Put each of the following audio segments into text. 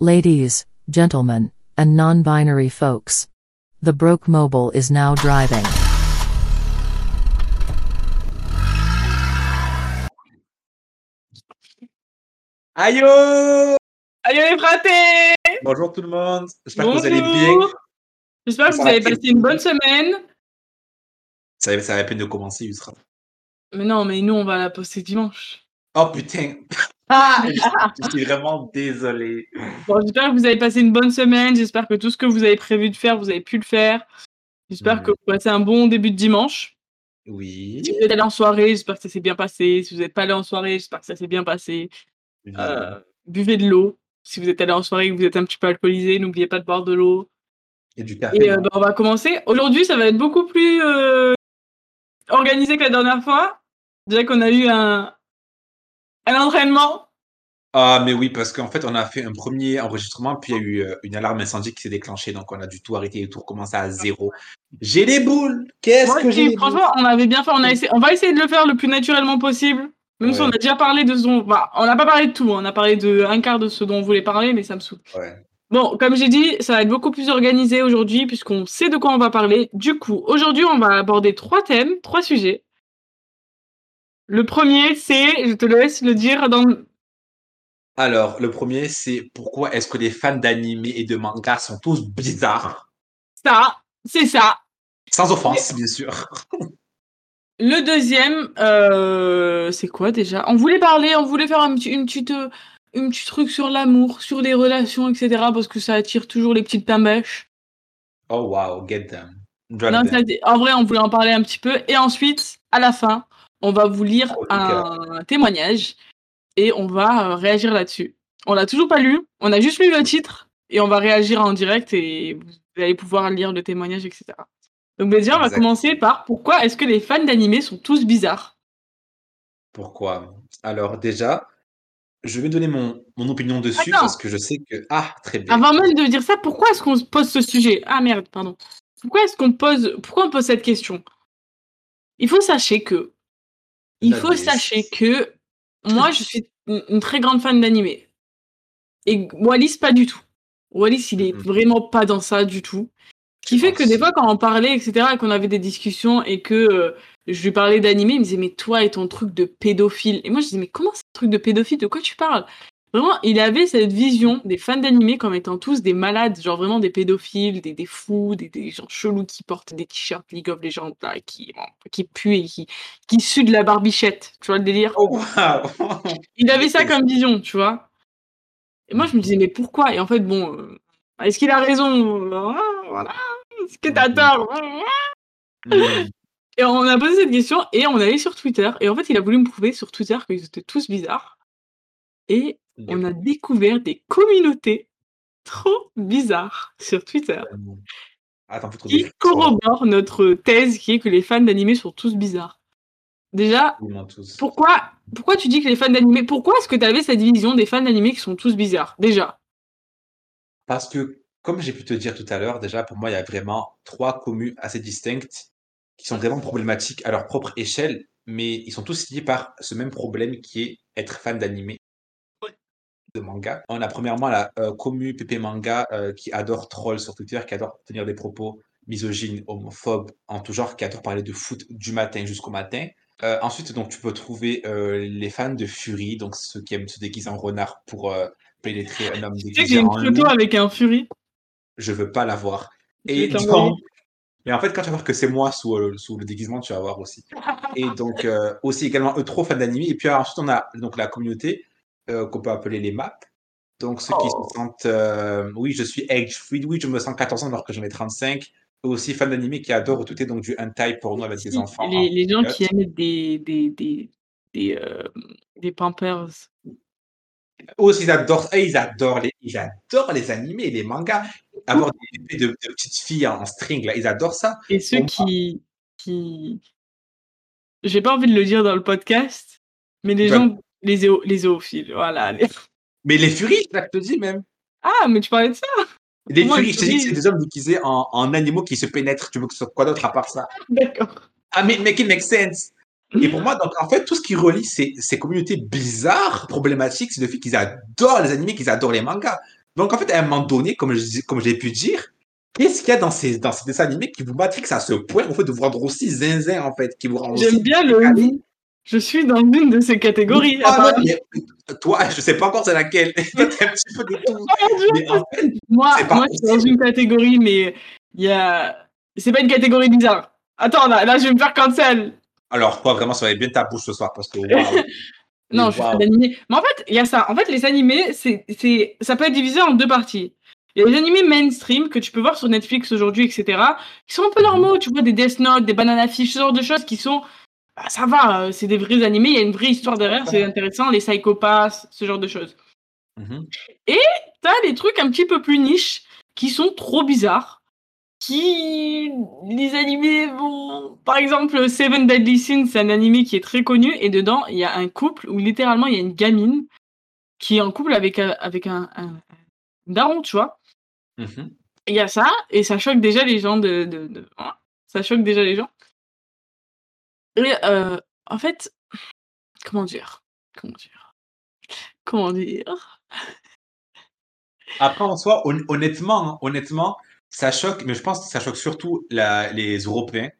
Ladies, gentlemen, and non binary folks. The Broke Mobile is now driving. Aïe Allez les fratés Bonjour tout le monde, j'espère que vous allez bien. J'espère que vous avez passé une bonne semaine. Ça, ça va à peine de commencer, Yusra. Mais non, mais nous, on va la poster dimanche. Oh putain Je suis vraiment désolé. Bon, j'espère que vous avez passé une bonne semaine. J'espère que tout ce que vous avez prévu de faire, vous avez pu le faire. J'espère Mhm. que vous passez un bon début de dimanche. Oui. Si vous êtes allé en soirée, j'espère que ça s'est bien passé. Si vous n'êtes pas allé en soirée, j'espère que ça s'est bien passé. Euh, buvez de l'eau. Si vous êtes allé en soirée et que vous êtes un petit peu alcoolisé, n'oubliez pas de boire de l'eau. Et du café. Et euh, bah, on va commencer. Aujourd'hui, ça va être beaucoup plus euh, organisé que la dernière fois. Déjà qu'on a eu un, un entraînement. Ah mais oui, parce qu'en fait on a fait un premier enregistrement, puis il y a eu euh, une alarme incendie qui s'est déclenchée, donc on a dû tout arrêter et tout recommencer à zéro. J'ai les boules Qu'est-ce que j'ai franchement, on avait bien fait. On, a essayé, on va essayer de le faire le plus naturellement possible. Même si on a déjà parlé de ce dont. bah, on n'a pas parlé de tout. On a parlé de un quart de ce dont on voulait parler, mais ça me saoule. Ouais. Bon, comme j'ai dit, ça va être beaucoup plus organisé aujourd'hui puisqu'on sait de quoi on va parler. Du coup, aujourd'hui, on va aborder trois thèmes, trois sujets. Le premier, c'est, je te laisse le dire dans. Alors, le premier, c'est pourquoi est-ce que les fans d'anime et de manga sont tous bizarres? Ça, c'est ça. Sans offense, bien sûr. Le deuxième, euh, c'est quoi déjà? On voulait parler, on voulait faire un petit, une petite, euh, une petit truc sur l'amour, sur les relations, etc. Parce que ça attire toujours les petites pimbèches. Oh wow, get them. Drop Non, them. ça- en vrai, on voulait en parler un petit peu. Et ensuite, à la fin, on va vous lire Oh, un témoignage et on va euh, réagir là-dessus. On l'a toujours pas lu, on a juste lu le titre et on va réagir en direct et vous allez pouvoir lire le témoignage, etc. Donc déjà, on va commencer par pourquoi est-ce que les fans d'animé sont tous bizarres? Pourquoi? Alors déjà, je vais donner mon, mon opinion dessus Attends. parce que je sais que... Ah, très bien. Avant même de dire ça, pourquoi est-ce qu'on se pose ce sujet? Ah merde, pardon. Pourquoi est-ce qu'on pose pourquoi on pose cette question? Il faut sachez que il La faut sachez que moi je suis une, très grande fan d'animé. Et Wallis pas du tout. Wallis il est Mhm. vraiment pas dans ça du tout. Ce qui fait que des fois quand on parlait etc et qu'on avait des discussions et que euh, je lui parlais d'animé, il me disait mais toi et ton truc de pédophile. Et moi je disais mais comment c'est un truc de pédophile De quoi tu parles? Vraiment, il avait cette vision des fans d'animé comme étant tous des malades, genre vraiment des pédophiles, des, des fous, des, des gens chelous qui portent des t-shirts League of Legends là, qui, qui puent et qui, qui suent de la barbichette. Tu vois le délire? Oh wow Il avait ça comme vision, tu vois. Et moi je me disais mais pourquoi? Et en fait, bon, euh, est-ce qu'il a raison? Ah, Voilà. Est-ce que t'as Mhm. tort? Hmm. Et on a posé cette question et on allait sur Twitter. Et en fait, il a voulu me prouver sur Twitter qu'ils étaient tous bizarres. Et on a découvert des communautés trop bizarres sur Twitter Attends, faut qui trouver. corroborent notre thèse qui est que les fans d'animé sont tous bizarres. Déjà, tous. pourquoi, pourquoi tu dis que les fans d'animé. Pourquoi est-ce que tu avais cette division des fans d'animé qui sont tous bizarres Déjà? Parce que, comme j'ai pu te dire tout à l'heure, déjà, pour moi, il y a vraiment trois communes assez distinctes qui sont vraiment problématiques à leur propre échelle, mais ils sont tous liés par ce même problème qui est être fan d'animé, de manga. On a premièrement la euh, commu PP Manga euh, qui adore troll sur Twitter, qui adore tenir des propos misogynes, homophobes, en tout genre, qui adore parler de foot du matin jusqu'au matin. Euh, ensuite, donc, tu peux trouver euh, les fans de Fury, donc ceux qui aiment se déguiser en renard pour euh, pénétrer un homme Tu sais que déguisé j'ai une photo avec un Fury? je veux pas la voir. Et donc, mais en fait, quand tu vas voir que c'est moi sous, euh, sous le déguisement, tu vas voir aussi. Et donc, euh, aussi également, eux, trop fans d'anime. Et puis ensuite, on a donc la communauté euh, qu'on peut appeler les maps. Donc, ceux qui Oh. se sentent, euh, oui, je suis age free, oui, je me sens 14 ans alors que j'en ai 35. Eux aussi fans d'anime qui adorent tout est donc du hentai pour nous avec des enfants. les, en les gens qui aiment des, des, des, des, euh, des Pampers. Aussi, ils adorent, eux, ils adorent les, ils adorent les animés, les mangas. Avoir des bébés de, de petites filles en string, là, ils adorent ça. Et ceux qui, qui. J'ai pas envie de le dire dans le podcast, mais les gens. Les, zéo- les zoophiles, voilà. les- Mais les furies, je te dis même. Ah, mais tu parlais de ça Les Moi, furies, je te dis que c'est des hommes déguisés en, en animaux qui se pénètrent. Tu veux que ce soit quoi d'autre à part ça? D'accord. Ah, mais make it make sense. Et pour moi, donc, en fait, tout ce qui relie ces, ces communautés bizarres, problématiques, c'est le fait qu'ils adorent les animés, qu'ils adorent les mangas. Donc, en fait, à un moment donné, comme je dis- comme j'ai pu dire, qu'est-ce qu'il y a dans ces, dans ces dessins animés qui vous matrixent à ce point, en fait, de vous rendre aussi zinzin, en fait, qui vous rend aussi J'aime bien le. Je suis dans une de ces catégories. Ah, non, apparemment. mais toi, je sais pas encore c'est laquelle. Toi, t'es un petit peu de tout. Oh mon Dieu. Mais en fait, Moi, pas je suis dans une catégorie, mais il y a. C'est pas une catégorie bizarre. Attends, là, là, je vais me faire cancel. alors, toi, vraiment, ça va être bien ta bouche ce soir, parce que. Non, je suis fan d'animé. Mais en fait, il y a ça. En fait, les animés, c'est, ça peut être divisé en deux parties. Il y a les animés mainstream que tu peux voir sur Netflix aujourd'hui, etc. qui sont un peu Mhm. normaux. Tu vois, des Death Note, des Banana Fish, ce genre de choses qui sont. Bah, ça va, euh, c'est des vrais animés. Il y a une vraie histoire derrière, c'est intéressant. Les psychopathes, ce genre de choses. Mhm. T'as des trucs un petit peu plus niches qui sont trop bizarres. Qui. Les animés vont. Par exemple, Seven Deadly Sins, c'est un animé qui est très connu. Et dedans, il y a un couple où littéralement, il y a une gamine qui est en couple avec, un- avec un, un, un daron, tu vois. Mhm. Et Il y a ça, et ça choque déjà les gens de. de, de- hein, ça choque déjà les gens. Et euh, en fait, comment dire? Comment dire? Comment dire? Après, en soi, hon- honnêtement, hein, honnêtement, ça choque, mais je pense que ça choque surtout la- les Européens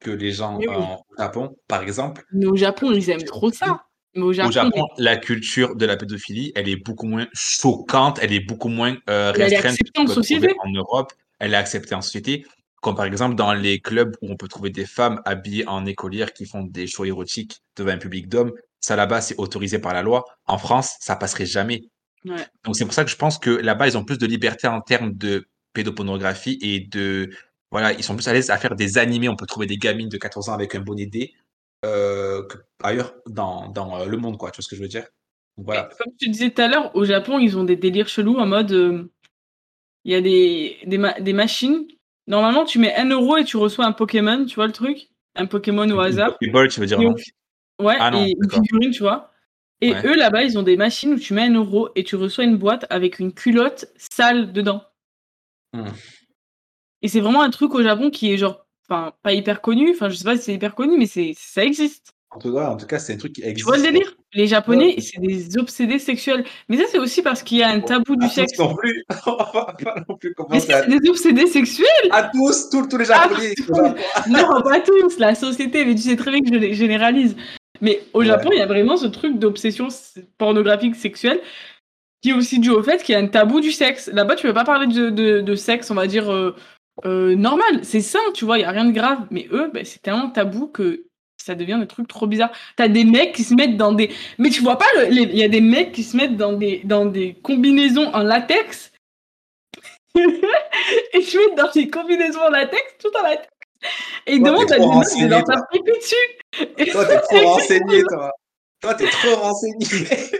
que les gens oui. euh, au Japon, par exemple. Mais au Japon, ils aiment trop ça. Mais au Japon, Au Japon, la culture de la pédophilie, elle est beaucoup moins choquante, elle est beaucoup moins euh, Elle est restreinte acceptée en société. en Europe. Elle est acceptée en société. Comme par exemple dans les clubs où on peut trouver des femmes habillées en écolière qui font des shows érotiques devant un public d'hommes. Ça là-bas, c'est autorisé par la loi. En France, ça passerait jamais. Ouais. Donc c'est pour ça que je pense que là-bas, ils ont plus de liberté en termes de pédopornographie et de... Voilà, ils sont plus à l'aise à faire des animés. On peut trouver des gamines de 14 ans avec un bonnet D euh, que ailleurs dans, dans euh, le monde, quoi. Tu vois ce que je veux dire? Donc, voilà. Comme tu disais tout à l'heure, au Japon, ils ont des délires chelous en mode. euh, Il y a des, des, ma- des machines. Normalement, tu mets 1 euro et tu reçois un Pokémon, tu vois le truc? Un Pokémon au hasard. Pokéball, tu veux dire, non? Ouais, Ah non, et une figurine, tu vois. Et Ouais. eux, là-bas, ils ont des machines où tu mets 1 euro et tu reçois une boîte avec une culotte sale dedans. Hmm. Et c'est vraiment un truc au Japon qui est genre. Enfin, pas hyper connu. Enfin, je sais pas si c'est hyper connu, mais c'est ça existe. En tout cas, c'est un truc qui Tu existe. vois le délire? Les Japonais, Ouais. c'est des obsédés sexuels. Mais ça, c'est aussi parce qu'il y a un tabou du À tous sexe. non plus. On va pas non plus Mais commencer si, à... c'est des obsédés sexuels À tous, tous, tous les Japonais. Non, pas tous, la société, mais tu sais très bien que je les généralise. Mais au Ouais. Japon, il y a vraiment ce truc d'obsession pornographique sexuelle qui est aussi dû au fait qu'il y a un tabou du sexe. Là-bas, tu peux pas parler de, de- de sexe, on va dire, euh, euh, normal. C'est sain, tu vois, il y a rien de grave. Mais eux, ben, c'est tellement tabou que ça devient des trucs trop bizarres. T'as des mecs qui se mettent dans des... Mais tu vois pas, le- il y a des mecs qui se mettent dans des, dans des combinaisons en latex. et tu mets dans des combinaisons en latex, tout en latex. Et ils demandent à des meufs de leur taper dessus. Et Toi, t'es trop renseigné, toi. Toi, t'es trop renseigné. C'est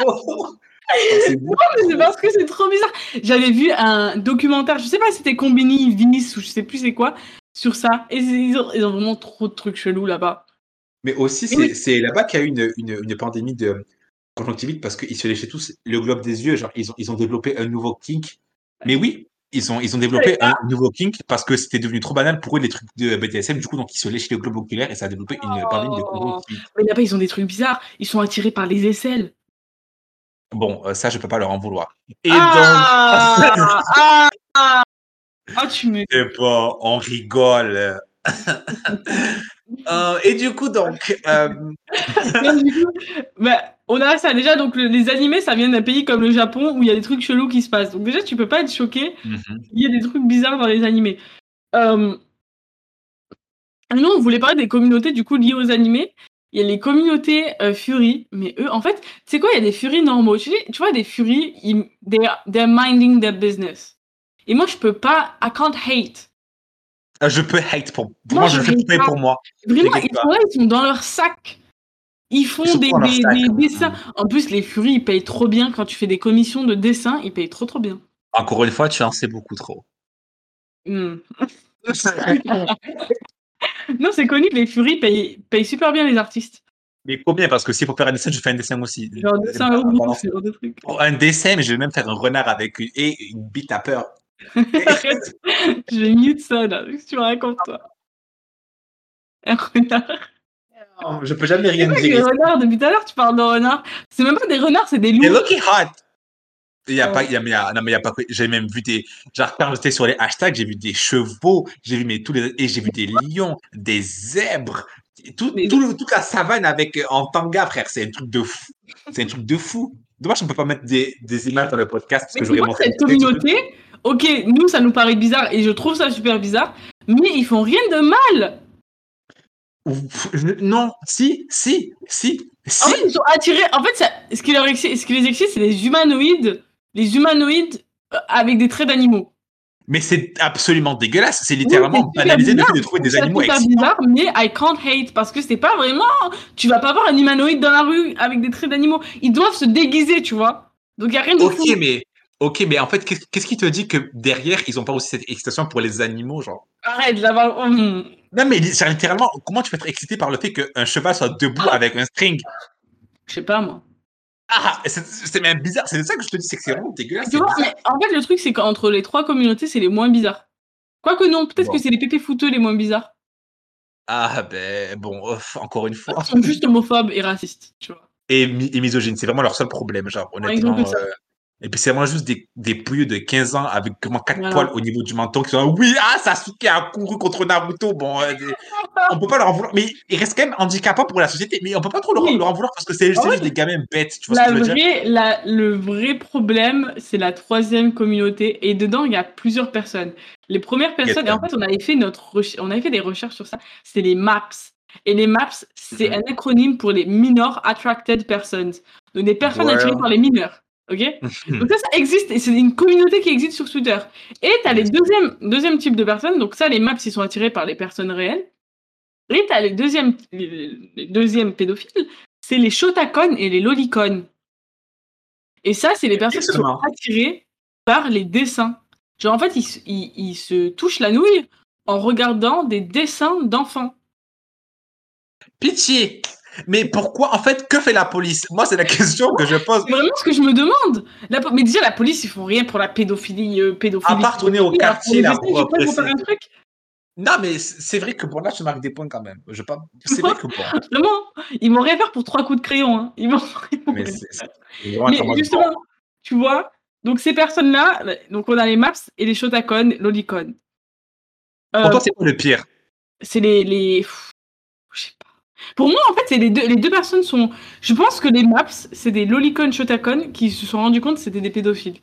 trop... Toi, C'est parce que c'est trop bizarre. J'avais vu un documentaire, je sais pas si c'était Combini, Vice ou je sais plus c'est quoi, sur ça. Et ils ont, ils ont vraiment trop de trucs chelous là-bas. Mais aussi, c'est Oui. là-bas qu'il y a eu une, une, une pandémie de conjonctivite parce qu'ils se léchaient tous le globe des yeux. Genre, ils ont, ils ont développé un nouveau kink. Mais oui, ils ont, ils ont développé un nouveau kink parce que c'était devenu trop banal pour eux les trucs de BDSM. Du coup, donc ils se léchaient le globe oculaire et ça a développé une pandémie de Oh. conjonctivite. Mais là-bas, ils ont des trucs bizarres. Ils sont attirés par les aisselles. Bon, euh, ça, je peux pas leur en vouloir. Et ah, ah, ah, Ah, tu me. sais pas, on rigole. Euh, et du coup, donc, euh, Non, du coup, bah, on a ça déjà. Donc, le- les animés, ça vient d'un pays comme le Japon où il y a des trucs chelous qui se passent. Donc, déjà, tu peux pas être choqué. mhm. Il y a des trucs bizarres dans les animés. Euh... Nous, on voulait parler des communautés du coup liées aux animés. Il y a les communautés euh, Fury, mais eux, en fait, tu sais quoi, il y a des Fury normaux. Tu, sais- tu vois, des Fury, ils, they're, they're minding their business. Et moi, je peux pas, I can't hate. Euh, je peux hate pour, Moi, moi, je je fais pour, moi. Vraiment, ils sont là, ils sont dans leur sac. Ils font Ils des, dans leur des- sac. des dessins. En plus, les Fury, ils payent trop bien. Quand tu fais des commissions de dessin, ils payent trop, trop bien. Encore une fois, tu en sais beaucoup trop. Hmm. Non, c'est connu que les Fury payent, payent super bien les artistes. Mais combien? Parce que si pour faire un dessin, je fais un dessin aussi. Genre 200 Euh, euros, pendant- ce genre de truc. Pour un dessin, mais je vais même faire un renard avec une, et une bite à peur. Arrête, je vais mute ça là. Que tu me racontes toi? Un renard. Non, je peux jamais rien dire. renards, depuis tout à l'heure, tu parles de renards. C'est même pas des renards, c'est des loups. looking hot. Il y a Ouais. pas, il y a, il y a- non, mais il y a pas, j'ai même vu des, genre, quand j'étais sur les hashtags, j'ai vu des chevaux, j'ai vu, mais tous les, et j'ai vu des lions, des zèbres, tout, Mais- tout le- toute la savane avec, euh, en tanga, frère, c'est un truc de fou. C'est un truc de fou. Dommage qu'on peut pas mettre des, des images dans le podcast parce Mais que j'aurais montré cette des communauté, ok, nous, ça nous paraît bizarre et je trouve ça super bizarre, mais ils font rien de mal. Non, si, si, si, En si. fait, ils sont attirés. En fait, ça, ce, qui leur excite- ce qui les excite, c'est les humanoïdes, les humanoïdes euh, avec des traits d'animaux. Mais c'est absolument dégueulasse. C'est littéralement Oui, c'est fait de trouver des C'est animaux excitants. bizarre, mais I can't hate parce que c'est pas vraiment. Tu vas pas voir un humanoïde dans la rue avec des traits d'animaux. Ils doivent se déguiser, tu vois. Donc y a rien de Ok, fou. mais, ok, mais en fait, qu'est- qu'est-ce qui te dit que derrière, ils ont pas aussi cette excitation pour les animaux, genre? Arrête d'avoir. Hum. Non, mais genre, littéralement, comment tu peux être excité par le fait qu'un cheval soit debout avec un string? Je sais pas moi. Ah, c'est même bizarre. C'est ça que je te dis, c'est que c'est vraiment dégueulasse. Tu vois, mais en fait, le truc, c'est qu'entre les trois communautés, c'est les moins bizarres. Quoique non, peut-être Bon. que c'est les pépés fouteux les moins bizarres. Ah, ben, bon, encore une fois. Ils sont juste homophobes et racistes, tu vois. Et, mi- et misogyne, c'est vraiment leur seul problème, genre, honnêtement. Et puis c'est vraiment juste des, des de 15 ans avec comment quatre Voilà. poils au niveau du menton qui sont oui, ah, Sasuke a couru contre Naruto. Bon, euh, on peut pas leur en vouloir. Mais ils restent quand même handicapants pour la société. Mais on peut pas trop leur, Oui. leur en vouloir parce que c'est Ah juste des gamins bêtes. Tu vois La ce que je veux dire? la- le vrai problème, c'est la troisième communauté. Et dedans, il y a plusieurs personnes. Les premières personnes, et en fait, on avait fait, notre on avait fait des recherches sur ça, c'est les MAPS. Et les MAPS, c'est Mhm. un acronyme pour les Minor Attracted Persons. Donc des personnes Ouais. attirées par les mineurs. Ok Donc ça, ça existe et c'est une communauté qui existe sur Twitter. Et tu as les deuxièmes, deuxième type de personnes. Donc ça, les maps, ils sont attirés par les personnes réelles. Et tu as les deuxièmes, les les deuxièmes pédophiles, c'est les shotakon et les lolicon. Et ça, c'est les personnes qui sont attirées par les dessins. Genre, en fait, ils, ils, ils se touchent la nouille en regardant des dessins d'enfants. Pitié. Mais pourquoi, en fait, que fait la police? Moi, c'est la question que je pose. C'est vraiment ce que je me demande. La mais déjà, la police, ils font rien pour la pédophilie. euh, pédophilie À part tourner au quartier, pour là, pour un truc. Non, mais c- c'est vrai que bon, là, tu marques des points quand même. Je pas... C'est vrai que bon. Vraiment, ils vont rien faire pour trois coups de crayon. Hein. Ils vont Mais rien c'est faire. c'est vraiment Mais justement, bon. tu vois, donc ces personnes-là, donc on a les maps et les shotakon, lolicon. Euh, Pour toi, c'est quoi le pire? c'est les, les... pff, Je sais pas. Pour moi, en fait, c'est les deux, les deux personnes sont... Je pense que les maps, c'est des lolicon, shotakon qui se sont rendus compte que c'était des pédophiles.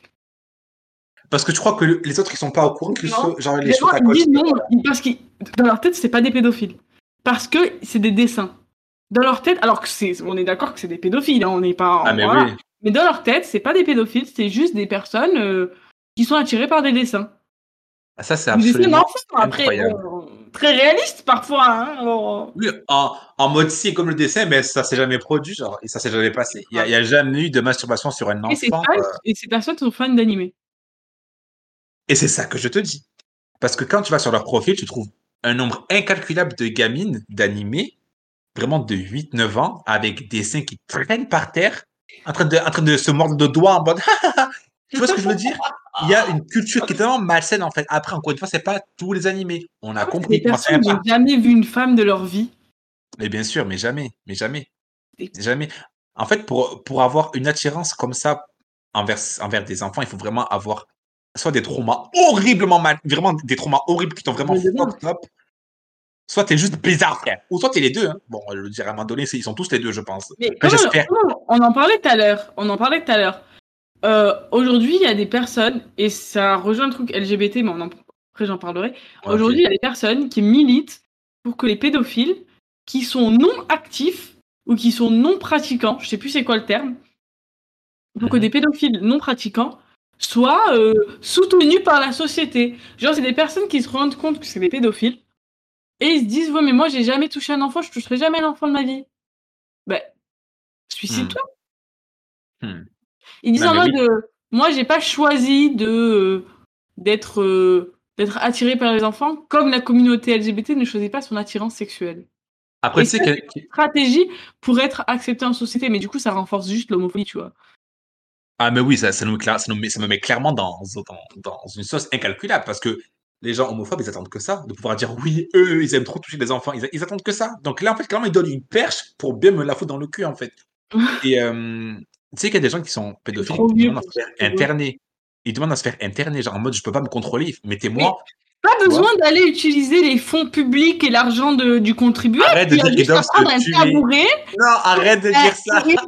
Parce que tu crois que le- les autres, ils sont pas au courant que Non. ce- genre les Les gens, choses à ils disent non, parce que dans leur tête, c'est pas des pédophiles. Parce que c'est des dessins. Dans leur tête, alors que c'est, on est d'accord que c'est des pédophiles, hein, on n'est pas. Ah, mais voilà. oui. Mais dans leur tête, c'est pas des pédophiles, c'est juste des personnes euh, qui sont attirées par des dessins. Ah, Ça, c'est Des dessins absolument. d'enfants, après, incroyable. bon, très réalistes parfois. Hein, alors, Oui, en, en mode si comme le dessin, mais ça s'est jamais produit, genre, et ça s'est jamais passé. Il y a, jamais eu de masturbation sur un et, ces enfant. fans- euh, et ces personnes sont fans d'animé. et c'est ça que je te dis. Parce que quand tu vas sur leur profil, tu trouves un nombre incalculable de gamines d'animés, vraiment de 8-9 ans, avec des seins qui traînent par terre, en train de, en train de se mordre le doigt en mode. tu vois ce que je veux dire? Il y a une culture qui est tellement malsaine en fait. Après, encore une fois, c'est pas tous les animés. On a compris vient personnes n'ont jamais vu une femme de leur vie. Mais bien sûr, mais jamais, mais jamais, jamais. En fait, pour, pour avoir une attirance comme ça envers, envers des enfants, il faut vraiment avoir soit des traumas horriblement mal, vraiment des traumas horribles qui t'ont vraiment Mais fucked up, soit t'es juste bizarre, frère. Ou soit t'es les deux. hein. Bon, je veux dire, à un moment donné, ils sont tous les deux, je pense. Mais Enfin, comment- j'espère. comment- on en parlait tout à l'heure. On en parlait tout à l'heure. Euh, Aujourd'hui, il y a des personnes, et ça rejoint le truc LGBT, mais on en- après j'en parlerai. Aujourd'hui, il y a des personnes qui militent pour que les pédophiles qui sont non actifs ou qui sont non pratiquants, je sais plus c'est quoi le terme, pour que des pédophiles non pratiquants soient euh, soutenus par la société. Genre, c'est des personnes qui se rendent compte que c'est des pédophiles et ils se disent Ouais, mais moi j'ai jamais touché un enfant, je toucherai jamais un enfant de ma vie. Ben, suicide-toi. Hmm. Ils disent en mode euh, Moi j'ai pas choisi de euh, d'être euh, d'être attiré par les enfants comme la communauté LGBT ne choisit pas son attirance sexuelle. Après, Et tu sais ça, que. Stratégie pour être accepté en société, mais du coup ça renforce juste l'homophobie, tu vois. Ah, mais oui, ça, ça, nous, ça, nous ça me met clairement dans, dans, dans une sauce incalculable parce que les gens homophobes, ils attendent que ça, de pouvoir dire oui, eux, ils aiment trop toucher les enfants, ils, ils attendent que ça. Donc là, en fait, clairement, ils donnent une perche pour bien me la foutre dans le cul, en fait. Et, euh, Tu sais qu'il y a des gens qui sont pédophiles, qui demandent à se faire interner. Ils demandent à se faire interner, genre en mode: «Je peux pas me contrôler, mettez-moi» Pas besoin d'aller utiliser les fonds publics et l'argent de du contribuable, Arrête de dire juste prendre un tabouret Non, arrête de dire ça, arrête.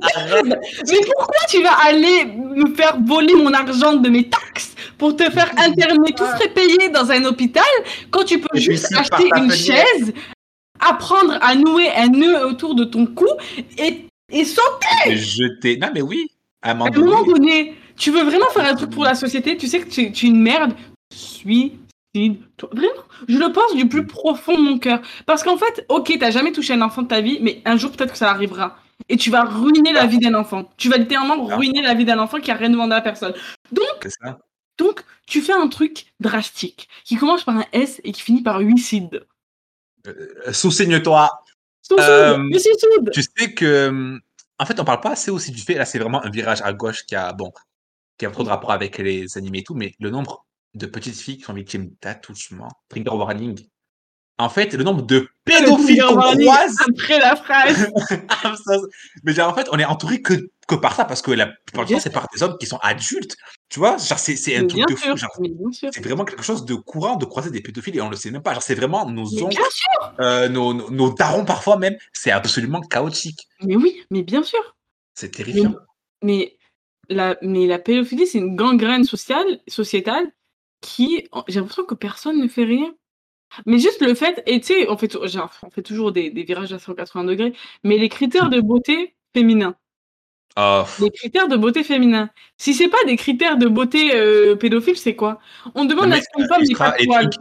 Mais pourquoi tu vas aller me faire voler mon argent de mes taxes pour te faire interner? Tout frais payé dans un hôpital quand tu peux juste acheter une chaise, apprendre à nouer un nœud autour de ton cou et, et sauter jeter non mais oui, à un moment à un moment donné, donné. Tu veux vraiment faire un truc pour la société, tu sais que tu, tu es une merde, suicide-toi. Vraiment, je le pense du plus profond de mon cœur. Parce qu'en fait, ok, t'as jamais touché un enfant de ta vie, mais un jour peut-être que ça arrivera. Et tu vas ruiner la vie d'un enfant. Tu vas littéralement Ah. ruiner la vie d'un enfant qui a rien demandé à personne. ça. Donc, tu fais un truc drastique qui commence par un S et qui finit par huicide. Heu, sous-signe-toi. Suicide, Euh, suicide. Tu sais que, mmh, en fait, on parle pas assez aussi du fait là, c'est vraiment un virage à gauche qui a bon, qui a trop de rapport avec les animés et tout, mais le nombre de petites filles qui sont victimes d'attouchements, trigger warning. En fait, le nombre de pédophiles qu'on croise Après la phrase. Ah, mais genre, en fait, on est entouré que, que par ça, parce que la plupart du temps, c'est par des hommes qui sont adultes. Tu vois, genre, c'est, un truc de fou. C'est vraiment quelque chose de courant de croiser des pédophiles et on le sait même pas. Genre, c'est vraiment nos Mais oncles, euh, nos, nos, nos darons parfois même. C'est absolument chaotique. Mais oui, mais bien sûr. C'est terrifiant. Mais la, mais la pédophilie, c'est une gangrène sociale, sociétale qui, j'ai l'impression que personne ne fait rien. Mais juste le fait, et tu sais, on fait, genre, on fait toujours des, des virages à 180 degrés, mais les critères de beauté féminin, Oh, pff, les critères de beauté féminin, si c'est pas des critères de beauté euh, pédophile, c'est quoi? On demande non, à mais, ce qu'une euh, femme Isra, pas de les twinks.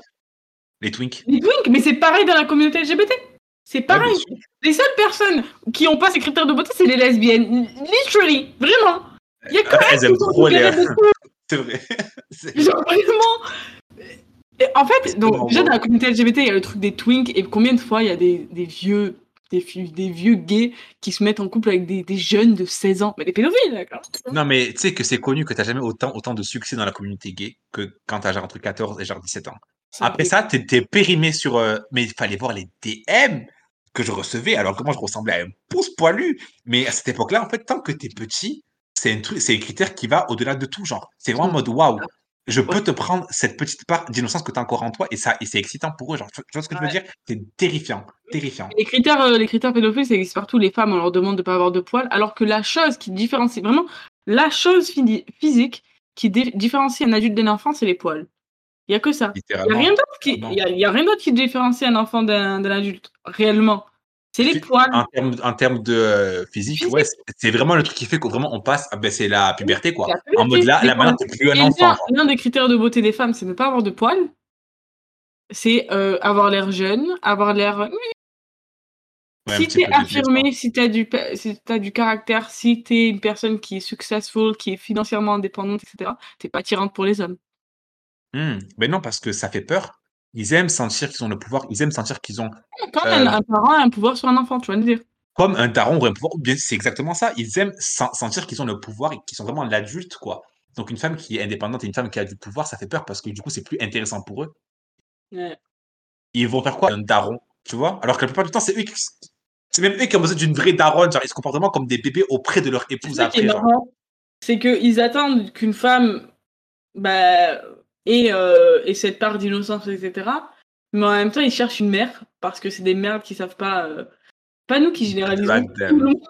Les twinks. Les twinks, mais c'est pareil dans la communauté LGBT. C'est pareil. les seules personnes qui ont pas ces critères de beauté, c'est les lesbiennes. Literally, vraiment. Il y a que Elles aiment qui sont trop les. C'est vrai. Genre vraiment. Et en fait, donc, déjà dans la communauté LGBT, il y a le truc des twinks, et combien de fois il y a des, des vieux, des, vieux gays qui se mettent en couple avec des, des jeunes de 16 ans, mais des pédophiles, d'accord Non, mais tu sais que c'est connu que t'as jamais autant, autant de succès dans la communauté gay que quand t'as genre entre 14 et genre 17 ans. Après ça, t'es t'es périmé sur. euh, mais il fallait voir les DM que je recevais. Alors comment je ressemblais à un pouce poilu. Mais à cette époque-là, en fait, tant que t'es petit, c'est un truc, c'est un critère qui va au-delà de tout. Genre, c'est vraiment en mode waouh. Je peux te prendre cette petite part d'innocence que t'as encore en toi et ça, et c'est excitant pour eux. Genre, tu tu vois ce que je veux dire? C'est terrifiant, terrifiant. Les critères, euh, les critères pédophiles, ça existe partout. Les femmes, on leur demande de pas avoir de poils, alors que la chose qui différencie vraiment, la chose physique qui différencie un adulte d'un enfant, c'est les poils. Il y a que ça. Il y a Littéralement. rien d'autre qui, Non. il y a, il y a rien d'autre qui différencie un enfant d'un adulte, réellement. C'est les poils. En termes, en termes de euh, physique, Physique. ouais, c'est- vraiment le truc qui fait vraiment on passe, ah ben, c'est la puberté quoi. La En mode là, là maintenant t'es plus un enfant. l'un- des critères de beauté des femmes, c'est ne pas avoir de poils. C'est euh, avoir l'air jeune, avoir l'air. Ouais, si t'es affirmé, si t'as du, si t'as du caractère, si t'es une personne qui est successful, qui est financièrement indépendante, etc., t'es pas attirante pour les hommes. Mais non, parce que ça fait peur. Ils aiment sentir qu'ils ont le pouvoir. Ils aiment sentir qu'ils ont, Quand Euh, un, parent a un pouvoir sur un enfant, tu vas le dire. comme un daron ou un pouvoir. Bien, c'est exactement ça. Ils aiment sen- sentir qu'ils ont le pouvoir et qu'ils sont vraiment l'adulte, quoi. Donc une femme qui est indépendante et une femme qui a du pouvoir, ça fait peur parce que du coup, c'est plus intéressant pour eux. Ouais. Ils vont faire quoi? Un daron, tu vois? Alors que la plupart du temps, c'est eux qui. C'est même eux qui ont besoin d'une vraie daronne. Genre, ils se comportent vraiment comme des bébés auprès de leur épouse après. C'est qu'ils attendent qu'une femme bah, euh, ait cette part d'innocence, etc. Mais en même temps, ils cherchent une mère parce que c'est des merdes qui savent pas. euh, Pas nous qui généralisons. Goddamn. tout le monde.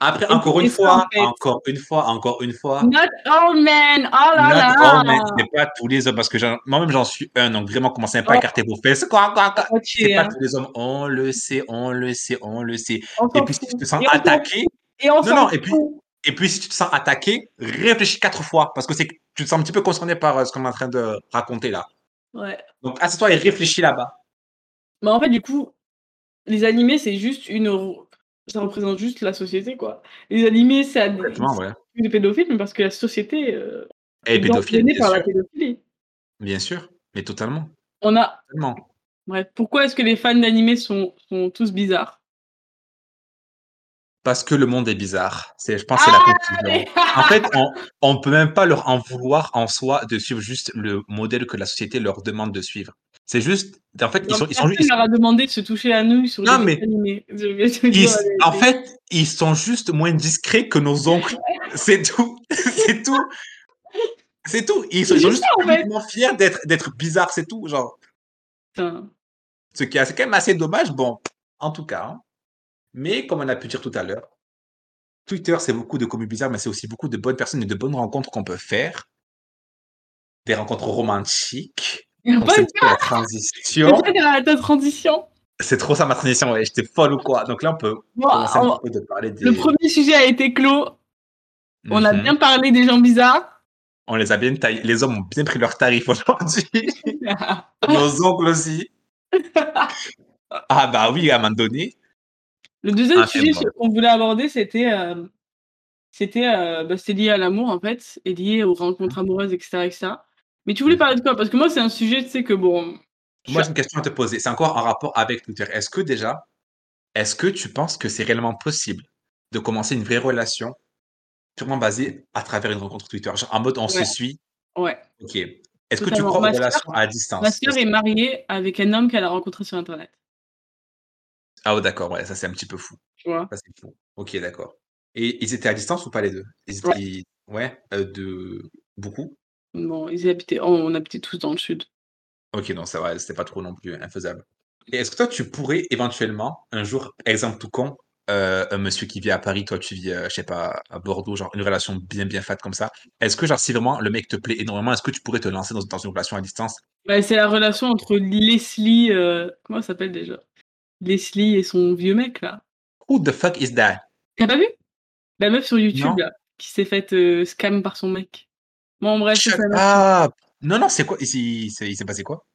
Après, Et encore une fois, encore une fois, encore une fois. Not all men, oh là Not all men, c'est pas tous les hommes, parce que moi-même j'en suis un, donc vraiment commencez pas à Oh. écarter vos fesses. Quoi, quoi, C'est pas hein. tous les hommes, on le sait, on le sait, on le sait. On Et puis si tu te sens Et attaqué, Et on Non, non, et puis-. Et puis si tu te sens attaqué, réfléchis quatre fois, parce que c'est tu te sens un petit peu concerné par euh, ce qu'on est en train de raconter là. Ouais. Donc assieds-toi et réfléchis là-bas. Mais en fait, du coup, les animés, c'est juste une. Ça représente juste la société, quoi. Les animés, ça Complètement, ouais. des pédophiles, mais parce que la société euh, est pédophile, bien la sûr. pédophilie. Bien sûr, mais totalement. On a. Totalement. Bref, pourquoi est-ce que les fans d'animés sont, sont tous bizarres? Parce que le monde est bizarre. C'est, je pense, que c'est la Ah, conclusion. En fait, on, on peut même pas leur en vouloir en soi de suivre juste le modèle que la société leur demande de suivre. C'est juste, en fait, ils sont, ils sont juste, leur a demandé de se toucher la nouille sur Non, les mais- ils- en fait, ils sont juste moins discrets que nos oncles. C'est tout. C'est tout. C'est tout. Ils sont, ils sont C'est juste ça, en fait. uniquement fiers d'être, d'être bizarres, c'est tout. Genre, Putain. ce qui est c'est quand même assez dommage. Bon, en tout cas. hein. Mais comme on a pu dire tout à l'heure, Twitter, c'est beaucoup de communes bizarres, mais c'est aussi beaucoup de bonnes personnes et de bonnes rencontres qu'on peut faire. Des rencontres romantiques. Trop la transition. ça ta, ta transition. C'est trop ça ma transition, ouais. J'étais folle ou quoi. Donc là, on peut Bon, commencer un on- petit peu de parler des. le premier sujet a été clos. On a Mhm. bien parlé des gens bizarres. On les a bien taillés. Les hommes ont bien pris leur tarif aujourd'hui. Nos oncles aussi. Ah bah oui, à un moment donné. Le deuxième Ah, sujet qu'on voulait aborder, c'était euh, c'était euh, bah, lié à l'amour en fait, et lié aux rencontres amoureuses, etc., etc. Mais tu voulais parler de quoi? Parce que moi, c'est un sujet, tu sais que bon. Moi, j'ai une question à te poser. C'est encore en rapport avec Twitter. Est-ce que déjà, est-ce que tu penses que c'est réellement possible de commencer une vraie relation purement basée à travers une rencontre Twitter? Genre en mode on se suit. Ouais. Ok. Est-ce que tu crois aux relations à distance? Ma sœur est mariée avec un homme qu'elle a rencontré sur Internet. Ah, oh, d'accord, ouais, ça c'est un petit peu fou. Tu vois? Ça c'est fou. Ok, d'accord. Et ils étaient à distance ou pas les deux? Ils étaient... Ouais. ils- Ouais, euh, de beaucoup? Bon, ils habitaient, on habitait tous dans le sud. Ok, non, ça va, c'était pas trop non plus infaisable. Et est-ce que toi, tu pourrais éventuellement, un jour, exemple tout con, euh, un monsieur qui vit à Paris, toi, tu vis, euh, je sais pas, à Bordeaux, genre une relation bien, bien fat comme ça. Est-ce que, genre, si vraiment le mec te plaît énormément, est-ce que tu pourrais te lancer dans, dans une relation à distance? Bah, c'est la relation entre Leslie. euh, Comment elle s'appelle déjà? Leslie et son vieux mec là. Who the fuck is that? T'as pas vu? La meuf sur YouTube Non. là, qui s'est faite euh, scam par son mec. Bon, bref, Shut up Non, non, c'est quoi? Il, s'est- passé quoi?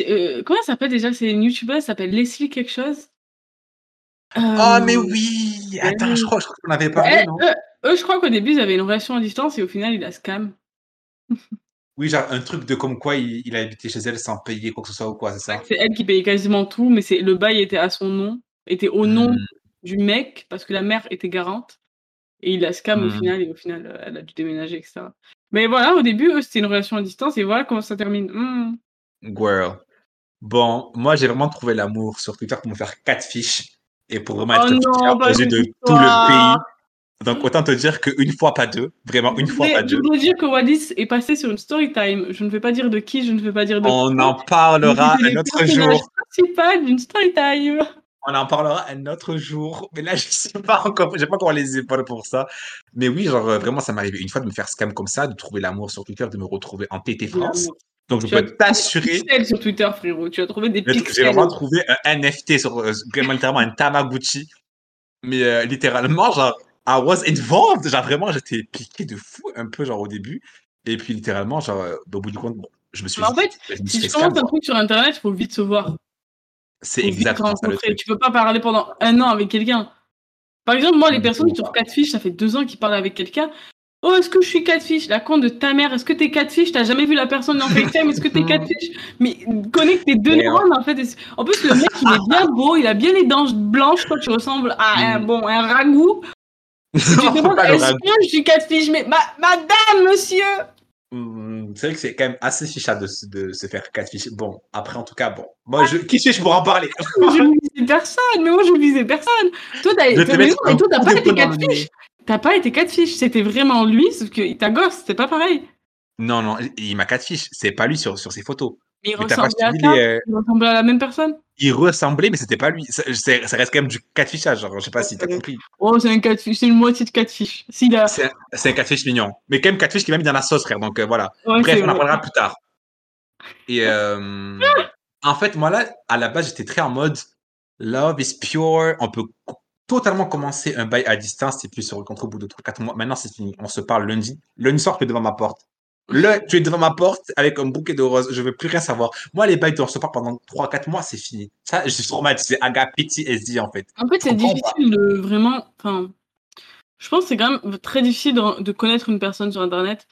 Euh, comment elle s'appelle déjà? C'est une youtubeuse, elle s'appelle Leslie quelque chose. Ah, Euh, mais oui Attends, je crois, je crois qu'on avait parlé, non? eux, eux, je crois qu'au début, ils avaient une relation à distance et au final, il a scam. Oui, genre un truc de comme quoi il, il a habité chez elle sans payer quoi que ce soit ou quoi, c'est ça? C'est elle qui payait quasiment tout, mais c'est le bail était à son nom, était au nom Hmm. du mec parce que la mère était garante et il a scam au Mhm. final et au final euh, elle a dû déménager etc. Mais voilà, au début eux c'était une relation à distance et voilà comment ça termine. Hmm. Girl. Bon, moi j'ai vraiment trouvé l'amour sur Twitter pour me faire quatre fiches et pour vraiment Oh être non, pas aux yeux cette de tout le pays. Donc autant te dire qu'une fois pas deux, vraiment une Je fois pas Je deux. voudrais dire que Wallis est passé sur une story time. Je ne vais pas dire de qui, je ne vais pas dire de On quoi, en parlera un autre jour. principal d'une story time. On en parlera un autre jour. Mais là, je sais pas encore, j'ai pas encore les épaules pour ça. Mais oui, genre euh, vraiment, ça m'est arrivé une fois de me faire scam comme ça, de trouver l'amour sur Twitter, de me retrouver en TT France. Donc je Tu peux t'assurer Pixels sur Twitter, frérot. Tu as trouvé des J'ai j'ai pixels. vraiment trouvé un NFT sur euh, littéralement un Tamagotchi. Mais euh, littéralement, genre, I was involved. Genre, vraiment, j'étais piqué de fou un peu, genre, au début. Et puis, littéralement, genre, euh, au bout du compte, bon, je me suis Mais en dit, fait, me Si tu commences un quoi. truc sur Internet, il faut vite se voir. C'est exactement ça le rencontrer. truc. Tu peux pas parler pendant un an avec quelqu'un. Par exemple, moi, les Mm, personnes sur. Catfish, ça fait deux ans qu'ils parlent avec quelqu'un. Oh, est-ce que je suis Catfish? La con de ta mère, est-ce que t'es Catfish? T'as jamais vu la personne en FaceTime Est-ce que t'es Catfish? Mais connecte tes deux neurones, en fait. En plus, le mec, il est bien beau, il a bien les dents blanches. Toi, tu ressembles à un, Mm. bon, un ragoût. Tu te demandes, est-ce que je suis Catfish Mais ma- madame, monsieur? Hmm, C'est vrai que c'est quand même assez fichard de, se- de se faire catfish. Bon, après, en tout cas, bon. Moi, je, qui suis-je pour en parler? Je ne visais personne, mais moi, je visais personne. Toi, t'as toi, t'as pas été Catfish. T'as pas été catfish, c'était vraiment lui, sauf que ta gosse, c'était pas pareil. Non, non, il m'a catfish. C'est pas lui sur, sur ses photos. Mais il Mais t'as pas ressemblait à suivi ça, les, euh, il ressemblait à la même personne. il ressemblait, mais c'était pas lui. Ça, c'est- ça reste quand même du catfishage. Genre, je sais pas si t'as compris. Oh, c'est un catfish, c'est une moitié de catfish. S'il a... C'est un, c'est un catfish mignon. Mais quand même catfish qui m'a mis dans la sauce, frère. Donc euh, voilà. Ouais, Bref, on en parlera plus tard. Et euh, en fait, moi là, à la base, j'étais très en mode love is pure. On peut co- totalement commencer un bail à distance. C'est plus sur le contre au bout de 3-4 mois. Maintenant, c'est fini. On se parle lundi. Lundi soir, tu es devant ma porte. Là, tu es devant ma porte avec un bouquet de roses. Je veux plus rien savoir. Moi, les bails de parle pendant 3-4 mois, c'est fini. Ça, je suis traumatisé. Aga PTSD, en fait. En fait, c'est difficile de vraiment. Enfin, je pense que c'est quand même très difficile de, de connaître une personne sur Internet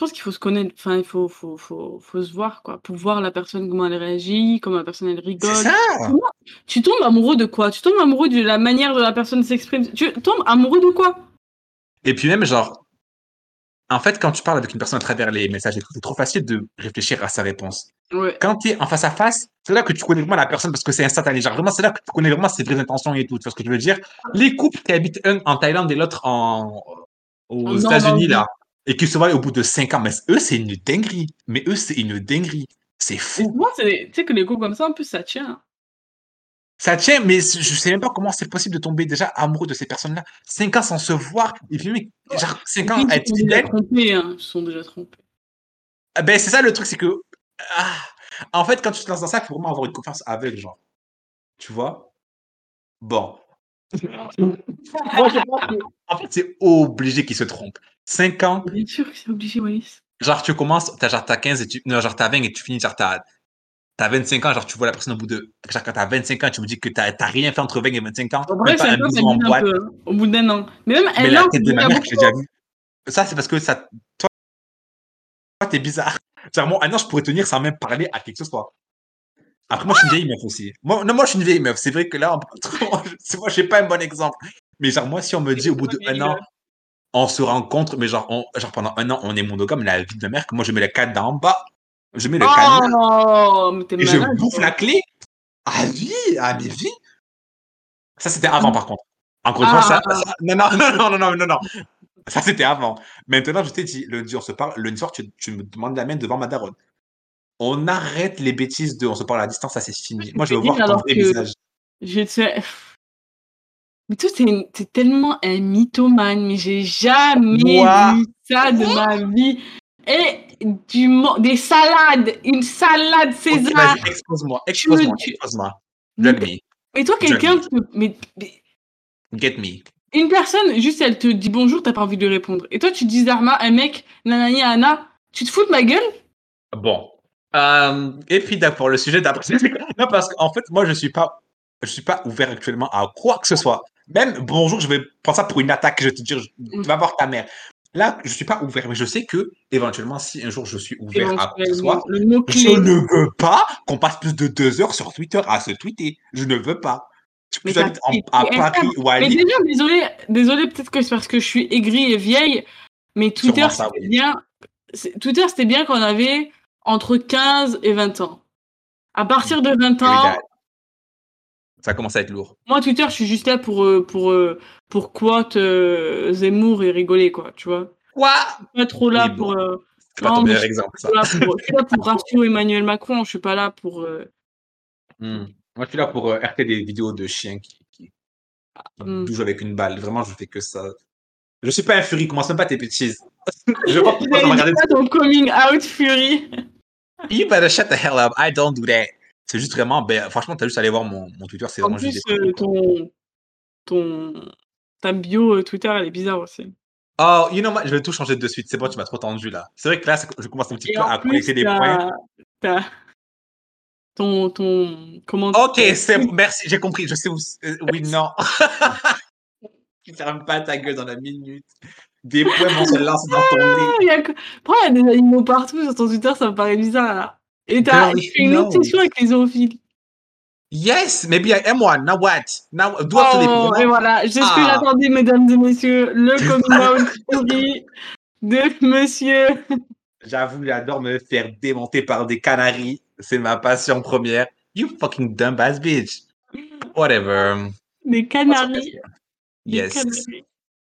pense qu'il faut se connaître, enfin, il faut, faut, faut, faut se voir, quoi, pour voir la personne, comment elle réagit, comment la personne elle C'est rigole. ça! Tu tombes amoureux de quoi? Tu tombes amoureux de la manière dont la personne s'exprime. Tu tombes amoureux de quoi? Et puis même, genre, en fait, quand tu parles avec une personne à travers les messages et tout, c'est trop facile de réfléchir à sa réponse. Ouais. Quand tu es en face à face, c'est là que tu connais vraiment la personne parce que c'est instantané. Genre, vraiment, c'est là que tu connais vraiment ses vraies intentions et tout. Tu vois ce que je veux dire? Les couples qui habitent un en Thaïlande et l'autre en, aux États-Unis, là, et qui se voient au bout de 5 ans, mais eux, c'est une dinguerie. Mais eux, c'est une dinguerie. C'est fou. moi, tu sais que les couples comme ça, en plus, ça tient. Ça tient, mais je sais même pas comment c'est possible de tomber déjà amoureux de ces personnes-là. 5 ans sans se voir. Et puis, mec, genre, 5 Les ans à être sont déjà fidèle. hein. Ils sont déjà trompés. Ah Ben, c'est ça le truc, c'est que. ah, en fait, quand tu te lances dans ça, il faut vraiment avoir une confiance aveugle, genre. Tu vois? Bon. Moi, je pense que, en fait, c'est obligé qu'ils se trompent. 5 ans, Bien sûr que c'est obligé, Wallis. genre, tu commences, t'as genre t'as 15 et tu. Non, genre t'as 20 et tu finis, genre t'as. T'as 25 ans, genre tu vois la personne au bout de. Genre quand t'as 25 ans, tu me dis que t'as t'as rien fait entre 20 et 25 ans. En vrai, pas c'est un peu, en un boîte. au bout d'un an. Mais même Mais un la an, tête de il y ma a mère beaucoup que j'ai déjà vue. Ça, c'est parce que ça. Toi, toi, t'es bizarre. Genre, moi, un an, je pourrais tenir sans même parler à qui que ce soit. Après, moi, je suis une vieille meuf aussi. Moi, non, moi, je suis une vieille meuf. C'est vrai que là, on. C'est moi, suis pas un bon exemple. Mais genre, moi, si on me dit au bout d'un an, on se rencontre, mais genre, on, genre pendant un an, on est monogame, la vie de ma mère, que moi, je mets le cadre en bas. Je mets le Oh, mais t'es et je bouffe la clé. À vie, à mes vies. Ça, c'était avant, par contre. Encore une fois, ça, Ah. ça- Non, non, non, non, non, non, non, non. Ça, c'était avant. Maintenant, je t'ai dit, lundi, on se parle. Lundi soir, tu, tu me demandes la main devant ma daronne. On arrête les bêtises de on se parle à distance, ça, c'est fini. Moi, je veux Mais voir ton vrai visage. Je sais. Mais toi, t'es tellement un mythomane, mais j'ai jamais vu ça de ma vie. Et du des salades, une salade César. vas-y, expose-moi, expose-moi, expose-moi. me, mais toi, quelqu'un, peut- mais, get me. une personne, juste elle te dit bonjour, t'as pas envie de répondre. Et toi, tu dis Zarma, un mec, nanani, Anna, tu te fous de ma gueule? Bon. Euh, et puis d'accord, le sujet d'après. non, parce qu'en fait, moi, je suis pas, je suis pas ouvert actuellement à quoi que ce soit. Même bonjour, je vais prendre ça pour une attaque. Je vais te dire, je- va voir ta mère. Là, je suis pas ouvert, mais je sais que éventuellement, si un jour je suis ouvert à quoi que ce soit, je ne veux pas qu'on passe plus de deux heures sur Twitter à se tweeter. Je ne veux pas. Mais t'es- à Paris ou à Lille. déjà, désolé, désolé, peut-être que c'est parce que je suis aigrie et vieille, mais Twitter, c'était oui. bien. Twitter, c'était bien quand on avait entre 15 et 20 ans. À partir de 20 ans. Ça commence à être lourd. moi, Twitter, je suis juste là pour, euh, pour, euh, pour quote euh, Zemmour et rigoler, quoi, tu vois. Quoi? Je suis pas trop là bon. pour. euh, C'est pas ton meilleur je- exemple, ça. là pour- je suis là pour ratio Emmanuel Macron, je suis pas là pour. euh, Hmm. Moi, je suis là pour RT des vidéos de chiens qui, qui, qui Hmm. bougent avec une balle. Vraiment, je fais que ça. Je suis pas un furie, commence même pas tes bêtises. je Tu ça m'a regardé. pas ton coming out Fury. You better shut the hell up. I don't do that. C'est juste vraiment, ben, franchement, t'as juste à aller voir mon, mon Twitter, c'est En vraiment juste plus, des euh, ton, ton, ta bio euh, Twitter, elle est bizarre aussi. Oh, you know what, je vais tout changer de suite. C'est bon, tu m'as trop tendu là. C'est vrai que là, je commence un petit Et peu à plus, collecter des points. t'as, ton, ton, comment Ok, c'est merci, j'ai compris. Je sais où. euh, oui, non. tu fermes pas ta gueule dans la minute. Des points vont se lancer dans ton nez. Ah, il y a... Pourquoi il y a des animaux partout sur ton Twitter Ça me paraît bizarre là. Et t'as une no. obsession avec les zoophiles. Yes, maybe I am one. Now what? Now, do I have to leave? Oh, et voilà, c'est ce que Ah. j'attendais, mesdames et messieurs. Le coming out de monsieur. J'avoue, j'adore me faire démonter par des canaris. C'est ma passion première. You fucking dumb ass bitch. Whatever. Des canaris. Des Yes.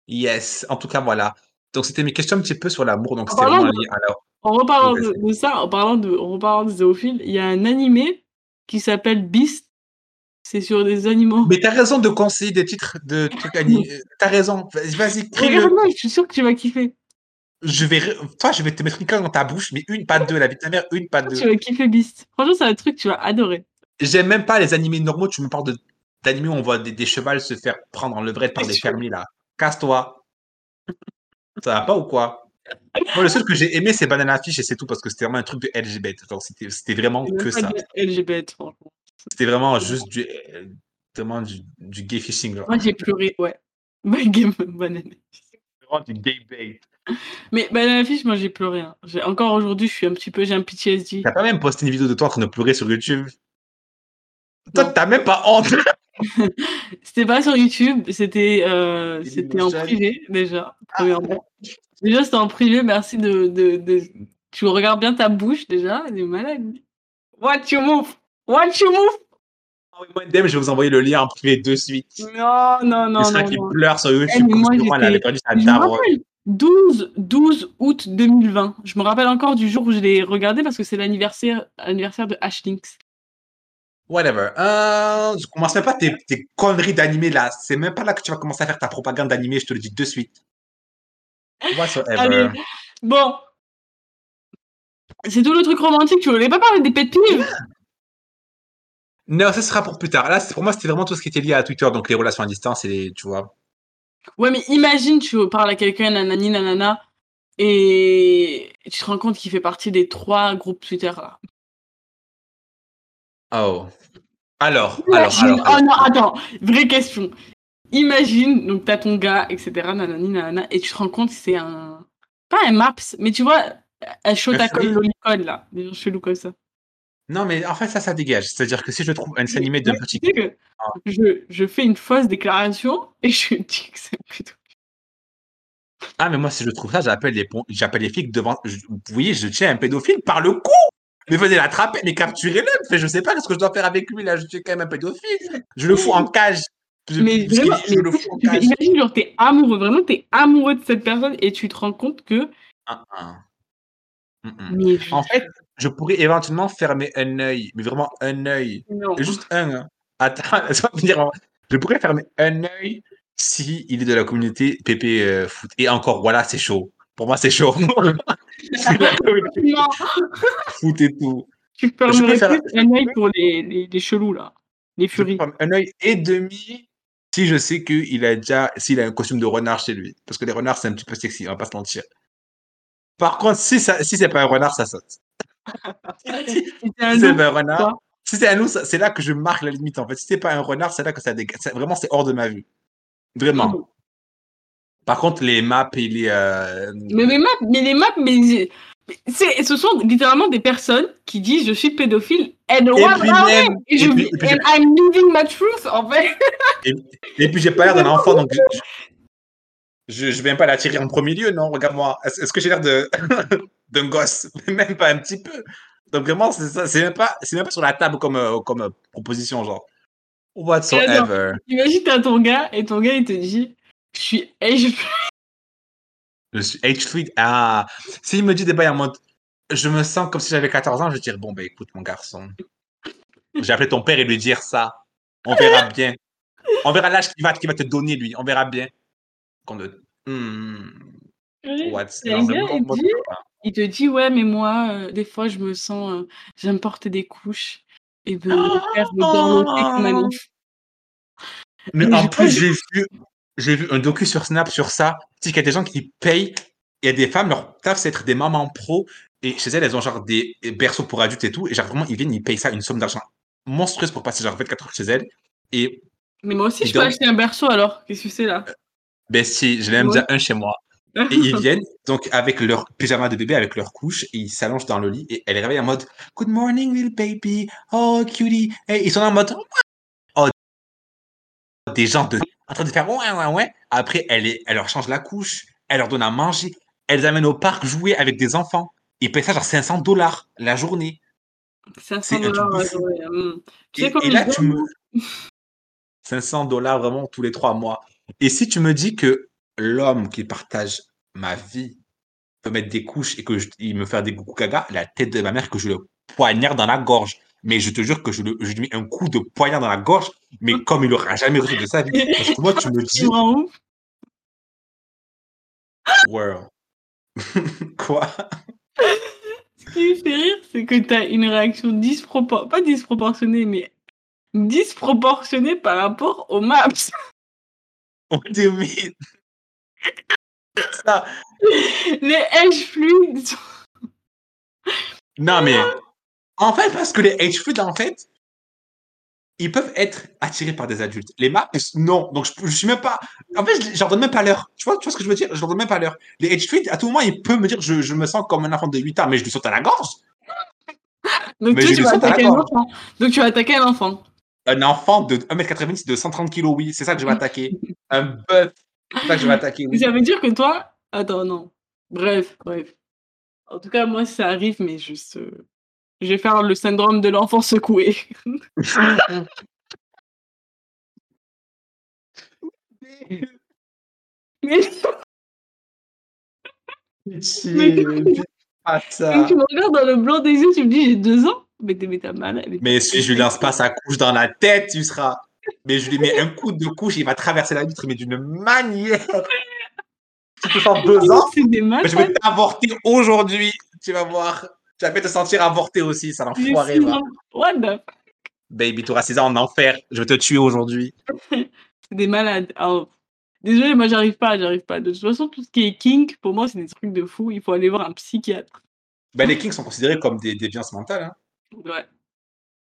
Yes. En tout cas, voilà. Donc, c'était mes questions un petit peu sur l'amour. Donc, c'était vraiment lié. Alors, En reparlant de, de ça, en parlant de, en reparlant des zoophiles, il y a un animé qui s'appelle Beast. C'est sur des animaux. mais t'as raison de conseiller des titres de trucs animés. T'as raison. Vas-y. Regarde-moi, je suis sûre que tu vas kiffer. Je vais, toi, je vais te mettre une canne dans ta bouche, mais une, pas deux. La vie de ta mère, une, pas Tu deux. vas kiffer Beast. Franchement, c'est un truc que tu vas adorer. J'aime même pas les animés normaux. Tu me parles de, d'animés où on voit des, des chevals se faire prendre en levrette par des fermiers, là. Casse-toi. Ça va pas ou quoi? Moi, le seul que j'ai aimé, c'est Banana Fish et c'est tout parce que c'était vraiment un truc de LGBT. Genre, c'était, c'était vraiment que ça. LGBT, franchement. C'était vraiment juste du, euh, vraiment du, du gay fishing. Genre. Moi, j'ai pleuré, ouais. My game banane. vraiment du gay bait. Mais dans l'affiche, moi j'ai pleuré. hein. J'ai- Encore aujourd'hui, je suis un petit peu, j'ai un PTSD. T'as pas même posté une vidéo de toi en train de pleurer sur YouTube? Toi, Non. t'as même pas honte C'était pas sur YouTube, c'était euh, c'était en privé déjà, premièrement. Déjà, c'était en privé, merci de, de, de- Tu regardes bien ta bouche déjà, elle est malade. What you move? What you move? Envoyez-moi une DM, je vais vous envoyer le lien en privé de suite. Non, non, non, sera non. qui pleure sur YouTube Eh, moi, Laurent, elle avait perdu sa rappelle, 12, 12 août 2020. Je me rappelle encore du jour où je l'ai regardé parce que c'est l'anniversaire anniversaire de Ashlinks. Whatever. Euh, je commence même pas tes, tes conneries d'animé là. C'est même pas là que tu vas commencer à faire ta propagande d'animé, je te le dis de suite. Whatsoever. Allez, bon. C'est tout le truc romantique, tu voulais pas parler des pet peeves Non, ça sera pour plus tard. Là, pour moi, c'était vraiment tout ce qui était lié à Twitter, donc les relations à distance et les, tu vois. Ouais, mais imagine, tu parles à quelqu'un, nanani, nanana, et tu te rends compte qu'il fait partie des trois groupes Twitter là. Oh. Alors, alors, alors. oh alors. non, attends, vraie question. Imagine, donc t'as ton gars, etc., nanani, nanana, et tu te rends compte que c'est un. Pas un maps, mais tu vois, un fruit. lolicon là, des gens chelous comme ça. Non, mais en fait, ça, ça dégage. C'est-à-dire que si je trouve un animé d'un petit. que Ah. je, je fais une fausse déclaration et je dis que c'est plutôt. Ah, mais moi, si je trouve ça, j'appelle les, pon- j'appelle les flics devant. je- Vous voyez, je tiens un pédophile par le cou. Mais venez l'attraper, mais capturez-le. Je sais pas ce que je dois faire avec lui là. Je suis quand même un pédophile. Je le fous en cage. Mais vraiment, je le imagine, genre, t'es amoureux, vraiment, t'es amoureux de cette personne et tu te rends compte que. Ah, ah. Mm, mm. Mais En fait, je pourrais éventuellement fermer un œil, mais vraiment un œil. Juste un. hein. Attends, laisse-moi finir. Je pourrais fermer un œil si il est de la communauté PP euh, foot. Et encore, voilà, c'est chaud. Pour moi, c'est chaud. Foot et tout. tu fermerais faire- un œil pour les, les, les chelous là, les furies. un œil et demi si je sais qu'il a déjà, s'il a un costume de renard chez lui. Parce que les renards, c'est un petit peu sexy, on va pas se mentir. Par contre, si, ça, si c'est pas un renard, ça saute. si c'est pas un renard, si c'est un loup, c'est là que je marque la limite en fait. Si c'est pas un renard, c'est là que ça dégage. Vraiment, c'est hors de ma vue. Vraiment. Par contre, les maps et les. euh, Mais les maps, mais les maps, mais ce sont littéralement des personnes qui disent je suis pédophile and what puis même- et, je, et puis- et puis and I'm living my truth en fait. Et puis j'ai pas l'air d'un enfant, donc je, je, je viens pas l'attirer en premier lieu, non Regarde-moi. Est-ce est-ce que j'ai l'air de d'un gosse? Même pas un petit peu. Donc vraiment, c'est ça. C'est même pas, c'est même pas sur la table comme euh, comme euh, proposition, genre. Whatsoever. Imagine t'as ton gars et ton gars il te dit je suis Je suis age free. Ah, s'il me dit des bails en mode, je me sens comme si j'avais 14 ans, je vais dire bon ben écoute mon garçon, j'ai appelé ton père et lui dire ça. On verra bien. On verra l'âge qu'il va, te donner lui. On verra bien. Qu'on ne- Hmm. What's il dit- Il te dit ouais mais moi euh, des fois je me sens euh, j'aime porter des couches et me faire me dorloter comme un enfant. Mais Mais en plus, j'ai vu, j'ai vu un docu sur Snap sur ça. Tu sais qu'il y a des gens qui payent. Il y a des femmes, leur taf, c'est être des mamans pro. Et chez elles, elles ont genre des berceaux pour adultes et tout. Et genre vraiment, ils viennent, ils payent ça une somme d'argent monstrueuse pour passer genre 24 heures chez elles. Et Mais moi aussi je peux donc- acheter un berceau alors qu'est-ce que c'est là? Ben si, je l'ai même déjà un chez moi. Et ils viennent donc avec leur pyjama de bébé, avec leur couche, et ils s'allongent dans le lit et elle les réveille en mode Good morning, little baby. Oh, cutie. Et ils sont en mode Oh, des gens de en train de faire ouais, ouais, ouais. Après, elle, est, elle leur change la couche, elle leur donne à manger, elle les amène au parc jouer avec des enfants. Ils payent ça genre 500 dollars la journée. 500 C'est un truc dollars la journée. Tu Et, et là, tu me. 500 dollars vraiment tous les trois mois. Et si tu me dis que l'homme qui partage ma vie peut mettre des couches et que je- il me fait des coucou gaga, la tête de ma mère que je le poignarde dans la gorge. Mais je te jure que je, le, je lui mets un coup de poignard dans la gorge, mais comme il aura jamais reçu de sa vie. Parce que moi, tu me Tu dis, world. Quoi? Ce qui me fait rire, c'est que t'as une réaction disproportionnée, pas disproportionnée, mais disproportionnée par rapport aux maps. On dit oui. Ça. Les edge fluides Non, mais en fait, parce que les H-Food, en fait, ils peuvent être attirés par des adultes. Les Maps, non. Donc, je, je suis même pas. En fait, je, je leur donne même pas l'heure. Tu vois, tu vois ce que je veux dire? Je leur donne même pas l'heure. Les Edge Street, à tout moment, ils peuvent me dire je, je me sens comme un enfant de 8 ans, mais je lui saute à la gorge. Donc, toi, tu vas attaquer un enfant. Donc, tu vas attaquer un enfant. Un enfant de 1m90 de 130 kg, oui. C'est ça que je vais attaquer. Un bœuf. C'est ça que je vais attaquer, oui. Ça veut dire que toi. Attends, non. Bref, bref. En tout cas, moi, ça arrive, mais juste. euh, Je vais faire le syndrome de l'enfant secoué. Mais Pitié, pas ça. quand tu me regardes dans le blanc des yeux, tu me dis j'ai deux ans. Mais t'es mal. mais- Mais si je lui lance pas sa couche dans la tête, tu seras. Mais je lui mets un coup de couche, il va traverser la vitre, mais d'une manière. Tu peux faire deux ans, mais je vais t'avorter aujourd'hui. Tu vas voir. Vas peut-être te sentir avorté aussi, ça l'enfoiré, What the f- Baby, tu auras 6 ans en enfer. Je vais te tuer aujourd'hui. C'est des malades. Alors, désolé, moi j'arrive pas, j'arrive pas. De toute façon, tout ce qui est kink, pour moi, c'est des trucs de fou. Il faut aller voir un psychiatre. Ben, les kings sont considérés comme des déviances mentales. Hein. Ouais.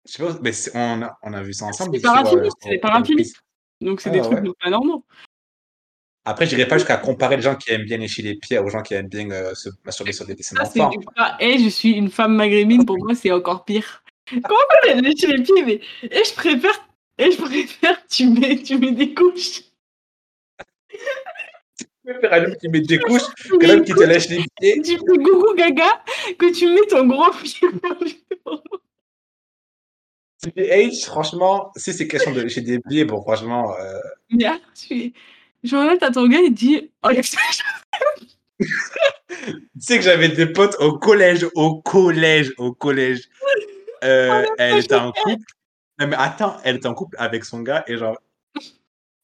Je sais pas, mais on a, on a vu ça ensemble. euh, c'est paraphilistes. quiz. Donc c'est Ah, des trucs ouais. pas normaux. Après, je dirais pas jusqu'à comparer les gens qui aiment bien lécher les pieds aux gens qui aiment bien euh, se masturber sur des dessins Ça, d'enfants. du pas. Et je suis une femme maghrébine, pour moi, c'est encore pire. Comment as léché les pieds mais... Et je préfère. Et je préfère, tu mets, tu mets des couches. Je préfère un homme qui met des couches que l'homme qui te lèche les pieds. tu fais gougou gaga, que tu mets ton gros pied. Age, franchement, si c'est question de lécher des pieds, bon, franchement, euh, Mais ah, tu Je regarde à ton gars, il dit Oh, tu sais que j'avais des potes au collège, au collège, au collège. Euh, elle était en couple. Non, mais attends, elle était en couple avec son gars et genre,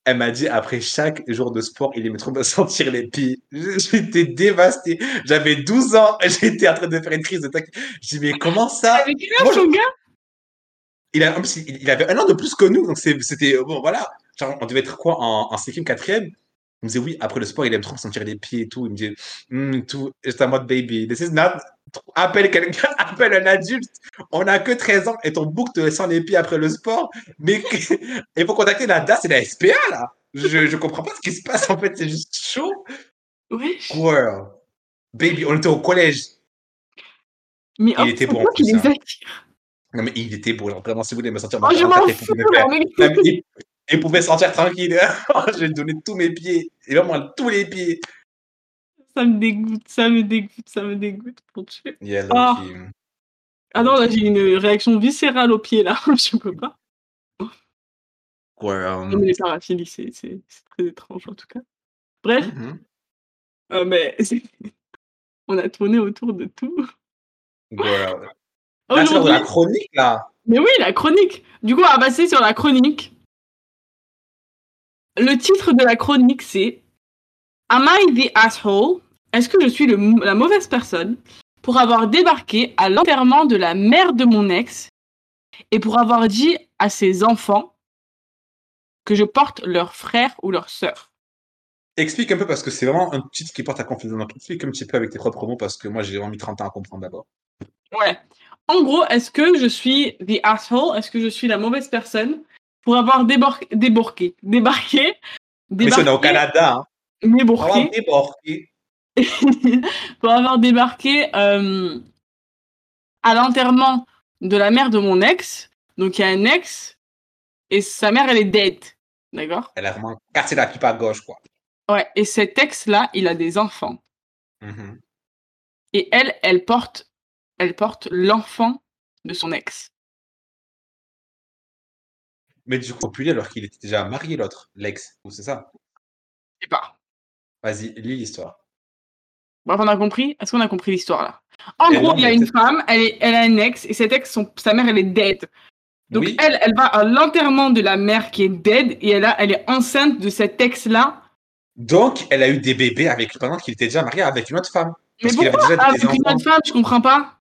elle m'a dit après chaque jour de sport, il aimait trop me sentir les pieds. J'étais dévasté. J'avais 12 ans, j'étais en train de faire une crise de tac. Je dis, mais comment ça? Avec quel âge, ton gars? Il, a, il avait un an de plus que nous, donc c'était bon, voilà. Genre, on devait être quoi en, en cinquième, quatrième? Il me disait oui, après le sport, il aime trop me sentir les pieds et tout. Il me disait, Hum, tout, j'étais en mode baby. This is not. Appelle quelqu'un, appelle un adulte. On a que 13 ans et ton bouc te sent les pieds après le sport. Mais il faut contacter la DAS et la SPA là. Je, je comprends pas ce qui se passe en fait, c'est juste chaud. Ouais. Girl. Baby, on était au collège. Mais Il était bon, hein. Non mais il était beau, genre vraiment si vous voulez me sentir Oh, je m'en fous, mais- Il pouvait sentir tranquille. J'ai donné tous mes pieds. Et vraiment tous les pieds. Ça me dégoûte, ça me dégoûte, ça me dégoûte pour tuer. Yeah, Ah. Ah non, là j'ai une réaction viscérale au pied là, je peux pas. Non, mais les paraphilies, c'est c'est- c'est très étrange en tout cas. Bref, Mhm. euh, mais c'est- on a tourné autour de tout. Là, c'est la chronique, là. mais oui, la chronique. Du coup, on va passer sur la chronique. Le titre de la chronique, c'est Am I the asshole? Est-ce que je suis le la mauvaise personne pour avoir débarqué à l'enterrement de la mère de mon ex et pour avoir dit à ses enfants que je porte leur frère ou leur sœur? Explique un peu parce que c'est vraiment un titre qui porte à confusion. Donc, explique un petit peu avec tes propres mots parce que moi, j'ai vraiment mis 30 ans à comprendre d'abord. Ouais. En gros, est-ce que je suis the asshole? Est-ce que je suis la mauvaise personne pour avoir débor- déborqué, débarqué, Mais ça, on est au Canada. Hein. débarqué, On va débarquer. pour avoir débarqué euh, à l'enterrement de la mère de mon ex. Donc il y a un ex et sa mère elle est dead, d'accord? Elle a vraiment cassé la pipe à gauche, quoi. Ouais. Et cet ex là, il a des enfants Mhm. et elle, elle porte, elle porte l'enfant de son ex. Mais du coup, populaire alors qu'il était déjà marié, l'autre, l'ex. Ou C'est ça? Je sais pas. Vas-y, lis l'histoire. Bref, on a compris? Est-ce qu'on a compris l'histoire là? En gros, non, il y a une femme, elle, est, elle a un ex, et cet ex, son- sa mère, elle est dead. Donc oui, elle, elle va à l'enterrement de la mère qui est dead, et elle, a, elle est enceinte de cet ex-là. donc elle a eu des bébés avec pendant qu'il était déjà marié avec une autre femme. Mais Parce qu'il avait pourquoi déjà avec une enfants. autre femme? Je comprends pas.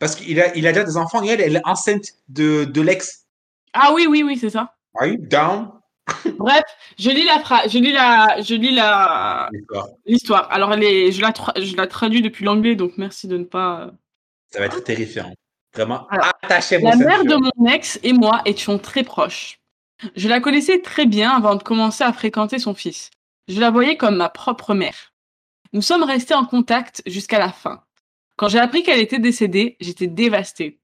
Parce qu'il a, il a déjà des enfants et elle, elle est enceinte de, de l'ex. Ah oui, oui, oui, c'est ça. Are you down? Bref, je lis la phrase, je lis la, je lis la L'histoire. l'histoire. Alors je la, tra- je la traduis depuis l'anglais, donc merci de ne pas. Ça va être terrifiant. Vraiment, Alors, attachez vos La mère de mon ex et moi étions très proches. Je la connaissais très bien avant de commencer à fréquenter son fils. Je la voyais comme ma propre mère. Nous sommes restés en contact jusqu'à la fin. Quand j'ai appris qu'elle était décédée, j'étais dévastée.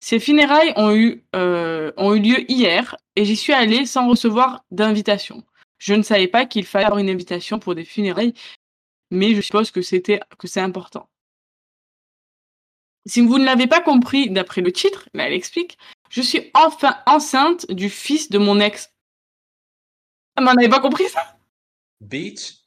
Ses funérailles ont eu, euh, ont eu lieu hier et j'y suis allée sans recevoir d'invitation. Je ne savais pas qu'il fallait avoir une invitation pour des funérailles, mais je suppose que c'était que c'est important. Si vous ne l'avez pas compris d'après le titre, là elle explique, je suis enfin enceinte du fils de mon ex. Ah, mais on n'avait pas compris ça? Beach.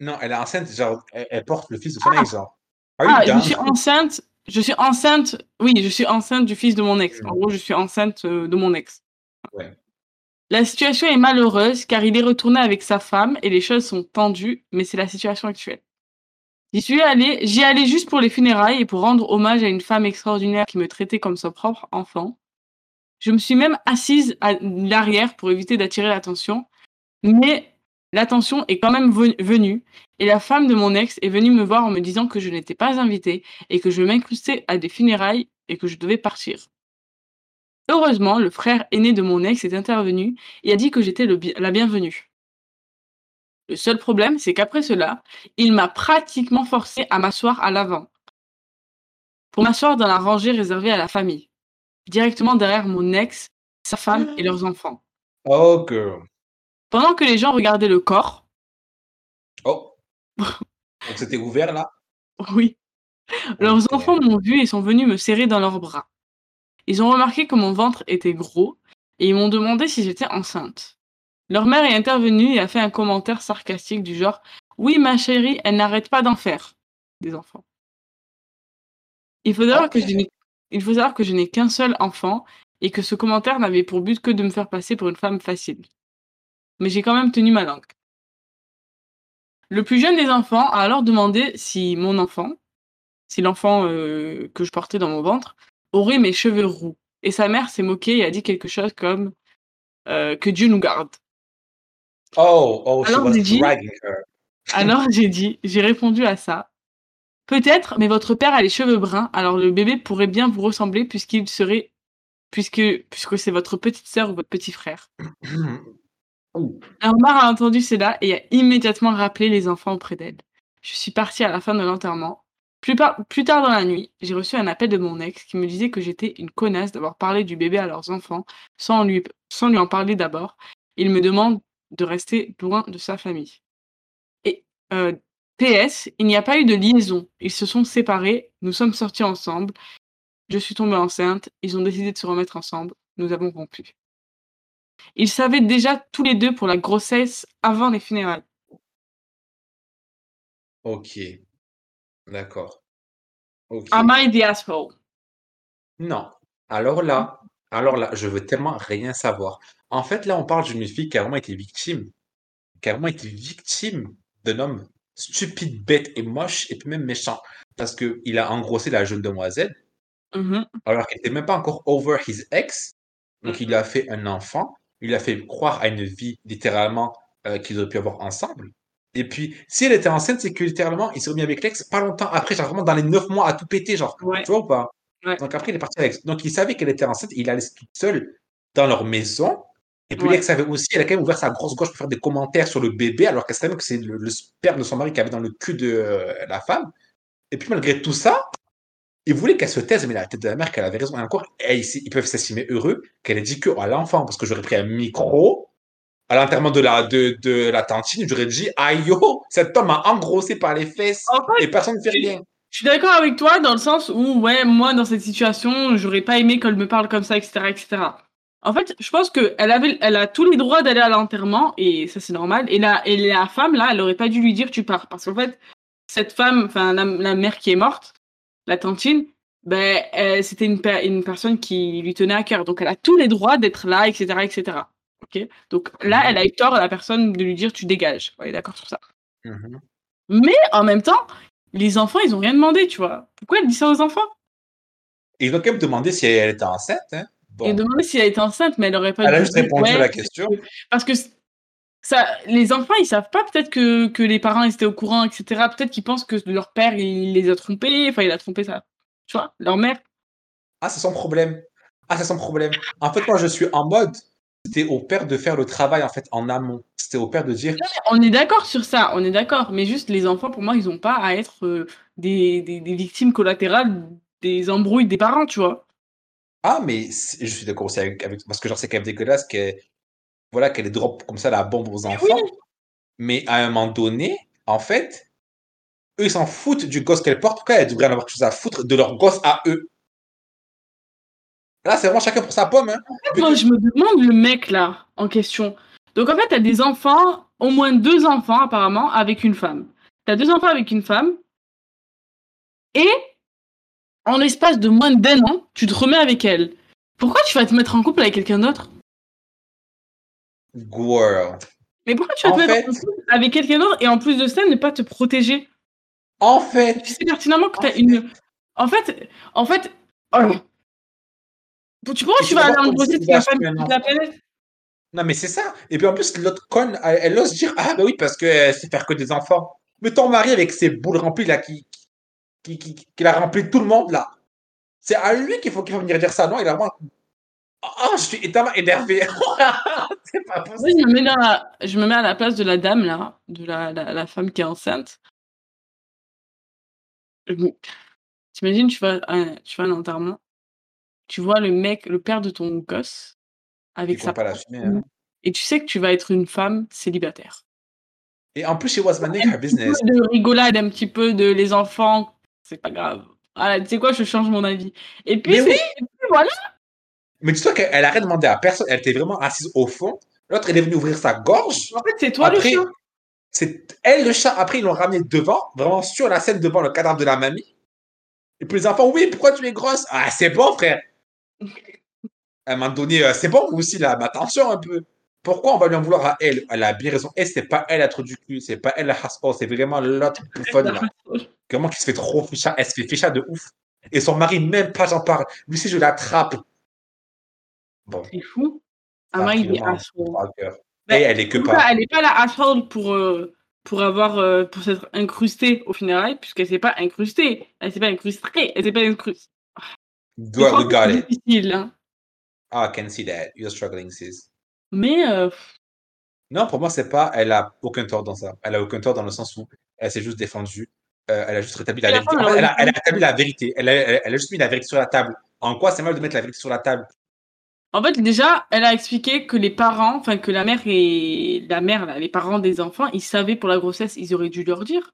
Non, elle est enceinte, genre, elle, elle porte le fils de son Ah. ex, genre. Ah, je suis enceinte. Je suis enceinte. Oui, je suis enceinte du fils de mon ex. En Mm. gros, je suis enceinte euh, de mon ex. Ouais. La situation est malheureuse car il est retourné avec sa femme et les choses sont tendues, mais c'est la situation actuelle. J'y suis allée, j'y allais juste pour les funérailles et pour rendre hommage à une femme extraordinaire qui me traitait comme son propre enfant. Je me suis même assise à l'arrière pour éviter d'attirer l'attention, mais l'attention est quand même ven- venue et la femme de mon ex est venue me voir en me disant que je n'étais pas invitée et que je m'incrustais à des funérailles et que je devais partir. Heureusement, le frère aîné de mon ex est intervenu et a dit que j'étais la bienvenue. Le seul problème, c'est qu'après cela, il m'a pratiquement forcé à m'asseoir à l'avant. Pour m'asseoir dans la rangée réservée à la famille, directement derrière mon ex, sa femme et leurs enfants. Oh, girl. Pendant que les gens regardaient le corps, Oh. Donc c'était ouvert là? oui, leurs enfants m'ont vu et sont venus me serrer dans leurs bras. Ils ont remarqué que mon ventre était gros et ils m'ont demandé si j'étais enceinte. Leur mère est intervenue et a fait un commentaire sarcastique du genre Oui, ma chérie, elle n'arrête pas d'en faire. Des enfants. Il faut savoir que Ok. je n'ai- il faut savoir que je n'ai qu'un seul enfant et que ce commentaire n'avait pour but que de me faire passer pour une femme facile. Mais j'ai quand même tenu ma langue. Le plus jeune des enfants a alors demandé si mon enfant, si l'enfant euh, que je portais dans mon ventre, aurait mes cheveux roux. Et sa mère s'est moquée et a dit quelque chose comme euh, que Dieu nous garde. Oh, oh, Alors, j'ai dit-. Alors j'ai dit, j'ai répondu à ça. Peut-être, mais votre père a les cheveux bruns, alors le bébé pourrait bien vous ressembler puisqu'il serait, puisque, puisque c'est votre petite sœur ou votre petit frère. Ouh. Alors Mar a entendu cela et a immédiatement rappelé les enfants auprès d'elle. Je suis partie à la fin de l'enterrement. Plus, tard dans la nuit, j'ai reçu un appel de mon ex qui me disait que j'étais une connasse d'avoir parlé du bébé à leurs enfants sans lui, sans lui en parler d'abord. Il me demande de rester loin de sa famille. Et euh, PS, il n'y a pas eu de liaison. Ils se sont séparés, nous sommes sortis ensemble. Je suis tombée enceinte, ils ont décidé de se remettre ensemble. Nous avons rompu. Ils savaient déjà tous les deux pour la grossesse avant les funérailles. Ok. D'accord. Ok. Am I the asshole? Non. Alors là, alors là, je veux tellement rien savoir. En fait, là, on parle d'une fille qui a vraiment été victime, qui a vraiment été victime d'un homme stupide, bête et moche, et puis même méchant. Parce que il a engrossé la jeune demoiselle, Mhm. alors qu'elle n'était même pas encore over his ex. Donc, il a fait un enfant, il a fait croire à une vie, littéralement, euh, qu'ils auraient pu avoir ensemble. Et puis, si elle était enceinte, c'est que littéralement, il s'est remis avec l'ex pas longtemps après, genre vraiment dans les neuf mois à tout péter, genre. Ouais. Tu vois ou pas? Ouais. Donc après, il est parti avec. Donc il savait qu'elle était enceinte, il la laissé toute seule dans leur maison. Et puis Ouais. l'ex savait aussi, elle a quand même ouvert sa grosse gauche pour faire des commentaires sur le bébé, alors qu'elle savait même que c'est le, le sperme de son mari qui avait dans le cul de euh, la femme. Et puis malgré tout ça, il voulait qu'elle se taise, mais la tête de la mère, qu'elle avait raison. Et encore, ils peuvent s'estimer heureux qu'elle ait dit que à l'enfant, parce que j'aurais pris un micro à l'enterrement de la, de, de la tantine, j'aurais dit, aïe yo, cet homme m'a engrossé par les fesses En fait, et personne ne fait rien. je suis d'accord avec toi dans le sens où, ouais, moi, dans cette situation, j'aurais pas aimé qu'elle me parle comme ça, etc., etc. En fait, je pense qu'elle avait, elle a tous les droits d'aller à l'enterrement, et ça, c'est normal. Et la, et la femme, là, elle aurait pas dû lui dire tu pars. Parce qu'en fait, cette femme, enfin, la, la mère qui est morte, la tantine, ben, euh, c'était une, per- une personne qui lui tenait à cœur. Donc, elle a tous les droits d'être là, etc., etc. Ok? Donc là, elle a eu tort à la personne de lui dire tu dégages. On est d'accord sur ça. Mhm. Mais en même temps, les enfants, ils ont rien demandé, tu vois. Pourquoi elle dit ça aux enfants? Ils ont quand même demandé si elle était enceinte. Hein. Bon. Et demandé si elle était enceinte, mais elle aurait pas Elle a juste répondu à la question. Parce que ça, les enfants, ils savent pas peut-être que, que les parents étaient au courant, etc. Peut-être qu'ils pensent que leur père, il les a trompés. Enfin, il a trompé ça. tu vois, leur mère. Ah, c'est son problème. Ah, c'est son problème. En fait, moi, je suis en mode, c'était au père de faire le travail, en fait, en amont. C'était au père de dire, On est d'accord sur ça, on est d'accord. Mais juste, les enfants, pour moi, ils ont pas à être euh, des, des, des victimes collatérales des embrouilles des parents, tu vois. ah, mais je suis d'accord aussi avec, avec- parce que genre, c'est quand même dégueulasse voilà, qu'elle drop comme ça la bombe aux Mais enfants. oui. Mais à un moment donné, en fait, eux, ils s'en foutent du gosse qu'elle porte. Pourquoi elles devraient en avoir quelque chose à foutre de leur gosse à eux? Là, c'est vraiment chacun pour sa pomme, hein. Moi, je me demande le mec là en question. Donc en fait, t'as des enfants, au moins deux enfants apparemment, avec une femme. T'as deux enfants avec une femme, et en l'espace de moins d'un an, tu te remets avec elle. Pourquoi tu vas te mettre en couple avec quelqu'un d'autre? Girl. Mais pourquoi tu vas En te mettre fait- en couple avec quelqu'un d'autre et en plus de ça, ne pas te protéger? En fait, Tu sais pertinemment que t'as fait- une. En fait, en fait. oh. Tu pourquoi tu tu vas aller en grossesse la tu planète? Non, mais c'est ça. Et puis en plus, l'autre conne, elle, elle ose dire Ah, ben oui, parce qu'elle sait faire que des enfants. Mais ton mari, avec ses boules remplies, là, qui, qui, qui, qui, qui a rempli tout le monde, là, c'est à lui qu'il faut, qu'il faut venir dire ça. Non, il a vraiment. Oh, je suis tellement énervé. c'est pas possible. je me, mets dans la... je me mets à la place de la dame, là, de la, la, la femme qui est enceinte. Me- T'imagines, tu vas, à un- tu vas à un enterrement, tu vois le mec, le père de ton gosse, Ils avec vont sa pas. Hein. et tu sais que tu vas être une femme célibataire. Et en plus, she was Un business. de rigolade, un petit peu de les enfants, c'est pas grave. Ah, tu sais quoi, je change mon avis. Et puis, Mais c'est- oui. et puis voilà. Mais dis-toi qu'elle elle a rien demandé à personne. Elle était vraiment assise au fond. L'autre, elle est venue ouvrir sa gorge. En fait, c'est toi Après, le chat. c'est elle le chat. Après, ils l'ont ramené devant, vraiment sur la scène devant le cadavre de la mamie. Et puis les enfants, oui, pourquoi tu es grosse? Ah, c'est bon, frère. Un moment donné, euh, c'est bon, vous aussi, là, mais attention un peu. Pourquoi on va lui en vouloir à elle? Elle a bien raison. Et c'est pas elle la trou du cul, c'est pas elle la haspo, c'est vraiment l'autre bouffonne, là. Comment qui se fait trop ficha? Elle se fait ficha de ouf. Et son mari, même pas, j'en parle. Lui, si je l'attrape. Bon, C'est fou. Ama, pris il est asshole. Ben, Et elle est que pas. cas, elle n'est pas la asshole pour, euh, pour avoir euh, pour s'être incrustée au funérailles, puisqu'elle s'est pas incrustée. Elle s'est pas incrustée. Elle s'est pas incrustée. Do we got it. difficile, hein. Ah, I can see that. You're struggling, sis. Mais euh, Non, pour moi, c'est pas. Elle a aucun tort dans ça. Elle a aucun tort dans le sens où elle s'est juste défendue. Euh, elle a juste rétabli la vérité. elle a a, elle a rétabli la vérité. Elle a, elle- elle a juste mis la vérité sur la table. En quoi c'est mal de mettre la vérité sur la table? En fait, déjà, elle a expliqué que les parents, enfin que la mère et la mère, là, les parents des enfants, ils savaient pour la grossesse, ils auraient dû leur dire.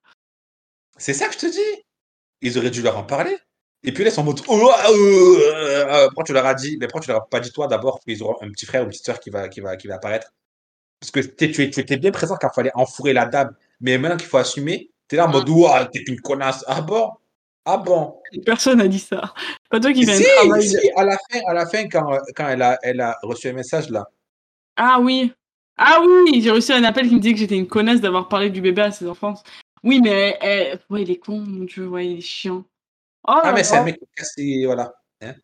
C'est ça que je te dis. Ils auraient dû leur en parler. Et puis là, ils sont en mode. Oh, euh, euh, pourquoi tu leur as dit Mais pourquoi tu leur as pas dit toi d'abord qu'ils auront un petit frère ou une petite soeur qui va, qui va, qui va apparaître Parce que tu, es- tu étais bien présent quand il fallait enfourrer la dame. Mais maintenant qu'il faut assumer, t'es là en mode Ouah, t'es une connasse. Ah bon Ah bon? Personne n'a dit ça. Pas toi qui viens si, travailler. si, à la fin, à la fin quand, euh, quand elle, a, elle a reçu un message là. Ah oui. Ah oui, j'ai reçu un appel qui me disait que j'étais une connasse d'avoir parlé du bébé à ses enfants. Oui, mais eh, ouais, il est con, mon dieu, ouais, il est chiant. Oh Ah, là mais c'est un là. mec cassé, voilà. Hein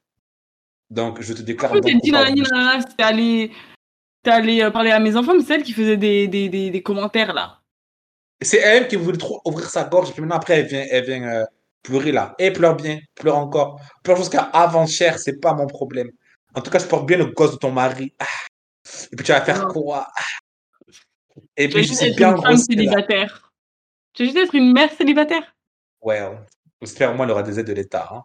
Donc, je te déclare bon dit nanani nanana, t'es allé, allé euh, parler à mes enfants, mais c'est elle qui faisait des, des, des, des commentaires là. C'est elle qui voulait trop ouvrir sa gorge, et puis maintenant, après, elle vient, elle vient euh, pleurer là. Et elle pleure bien, pleure encore. Pleure jusqu'à avant-cher, c'est pas mon problème. En tout cas, je porte bien le gosse de ton mari. Ah. Et puis, tu vas faire quoi? Ah. Et Tu puis, vas je juste suis être bien une femme célibataire. Tu vas juste être une mère célibataire? Well, j'espère au moins elle aura des aides de l'État. Hein.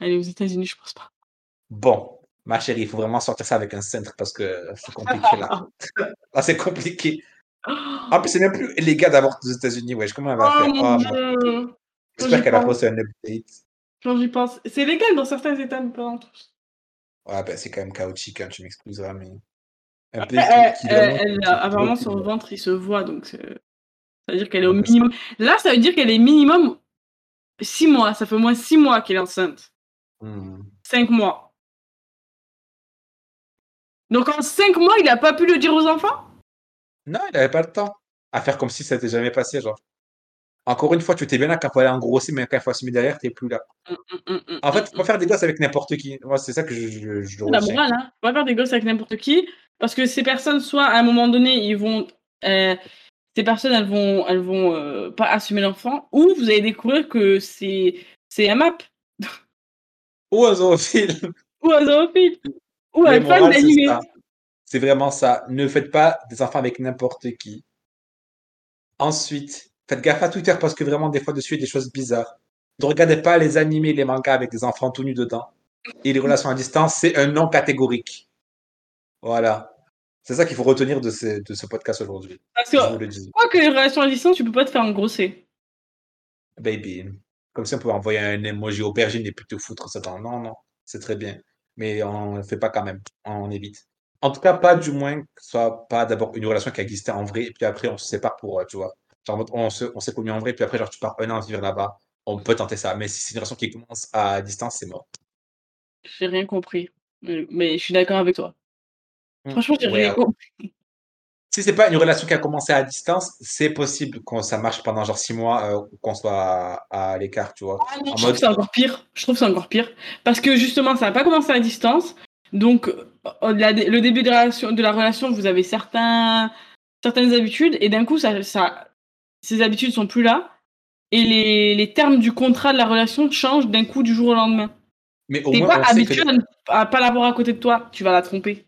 Elle est aux États-Unis, je pense pas. Bon, ma chérie, il faut vraiment sortir ça avec un centre parce que c'est compliqué là. Là, c'est compliqué. En plus, c'est même plus illégal d'avoir aux États-Unis. Wesh, comment elle va Oh faire? Oh. Quand J'espère qu'elle a posté un update. Quand j'y pense. C'est légal dans certains États, mais pas dans tous. Ouais, ben, c'est quand même chaotique, hein, tu m'excuseras, mais. Un elle, euh, qui- apparemment, son ventre, il se voit, donc c'est- ça veut dire qu'elle est au minimum. Là, ça veut dire qu'elle est minimum 6 mois. Ça fait au moins 6 mois qu'elle est enceinte. Hmm. 5 mois. Donc en 5 mois, il a pas pu le dire aux enfants? Non, il n'avait pas le temps à faire comme si ça n'était jamais passé, genre. Encore une fois, tu étais bien là quand il fallait engrosser, mais quand il faut assumer derrière, tu n'es plus là. Hum, hum, hum, En fait, faut pas faire des gosses avec n'importe qui. Moi, c'est ça que je, je, je. La morale, hein. Faut pas faire des gosses avec n'importe qui. Parce que ces personnes, soit à un moment donné, ils vont. euh, ces personnes, elles vont, elles vont euh, pas assumer l'enfant, ou vous allez découvrir que c'est c'est un map. Ou un zoophile. Ou un zoophile. Ou un fan d'animé. C'est vraiment ça. Ne faites pas des enfants avec n'importe qui. Ensuite, faites gaffe à Twitter parce que vraiment, des fois, dessus, il y a des choses bizarres. Ne regardez pas les animés, les mangas avec des enfants tout nus dedans. Et les relations à distance, c'est un non catégorique. Voilà. C'est ça qu'il faut retenir de ce, de ce podcast aujourd'hui. Parce Je que, dis. quoi que les relations à distance, tu peux pas te faire engrosser. Baby. Comme si on pouvait envoyer un emoji aubergine et puis te foutre ça dans. Non, non, c'est très bien. Mais on ne fait pas quand même. On évite. En tout cas, pas du moins que ce soit pas d'abord une relation qui existait en vrai, et puis après on se sépare pour, euh, tu vois. Genre, on se- on s'est connu en vrai, puis après, genre, tu pars un an vivre là-bas. On peut tenter ça. Mais si c'est une relation qui commence à distance, c'est mort. J'ai rien compris. Mais, je suis d'accord avec toi. Franchement, j'ai Ouais, rien compris. Si c'est pas une relation qui a commencé à distance, c'est possible que ça marche pendant genre six mois euh, ou qu'on soit à, à l'écart, tu vois. Ah non, En je trouve mode, que c'est encore pire. Je trouve c'est encore pire. Parce que justement, ça n'a pas commencé à distance. Donc, la- le début de la relation, de la relation, vous avez certains, certaines habitudes. Et d'un coup, ça, ça, ces habitudes sont plus là. Et les, les termes du contrat de la relation changent d'un coup du jour au lendemain. mais au T'es moins, pas on sait habitué que. à, ne- à pas l'avoir à côté de toi. Tu vas la tromper.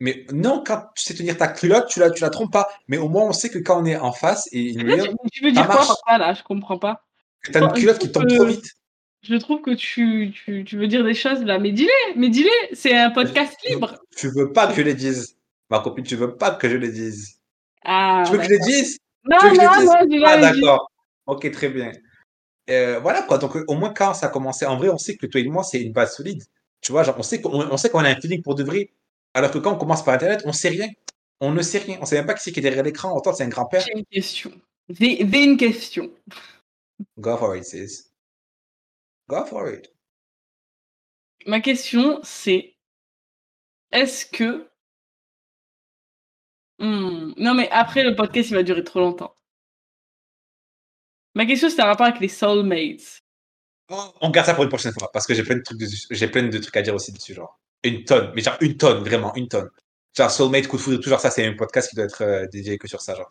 Mais non, quand tu sais tenir ta culotte, tu la, tu la trompes pas. Mais au moins, on sait que quand on est en face et Là, tu, tu veux dire quoi par ça, là? Je comprends pas. que t'as une culotte qui tombe que- trop vite. Je trouve que tu, tu, tu veux dire des choses là. Mais dis-les, mais dis-les. C'est un podcast libre. Tu veux pas que je les dise. Ma copine, tu veux pas que je les dise. Ah, tu veux que je les dise? Non, Tu je non, non, j'ai Ah, jamais dit. d'accord. Ok, très bien. Euh, voilà quoi. Donc, euh, au moins, quand ça a commencé, en vrai, on sait que toi et moi, c'est une base solide. Tu vois, genre, on sait qu'on on sait qu'on a un feeling pour de vrai. Alors que quand on commence par Internet, on sait rien. On ne sait rien. On sait même pas qui c'est qui est derrière l'écran. Autant c'est un grand-père. J'ai une question. J'ai une question. Go for it, sis. Go for it. Ma question, c'est est-ce que. Hmm, Non, mais après, le podcast, il va durer trop longtemps. Ma question, c'est un rapport avec les soulmates. On garde ça pour une prochaine fois parce que j'ai plein de trucs, j'ai plein de trucs à dire aussi dessus, genre une tonne, mais genre une tonne, vraiment une tonne. Genre Soulmate, coup de foudre, tout genre ça, c'est un podcast qui doit être euh, dédié que sur ça, genre.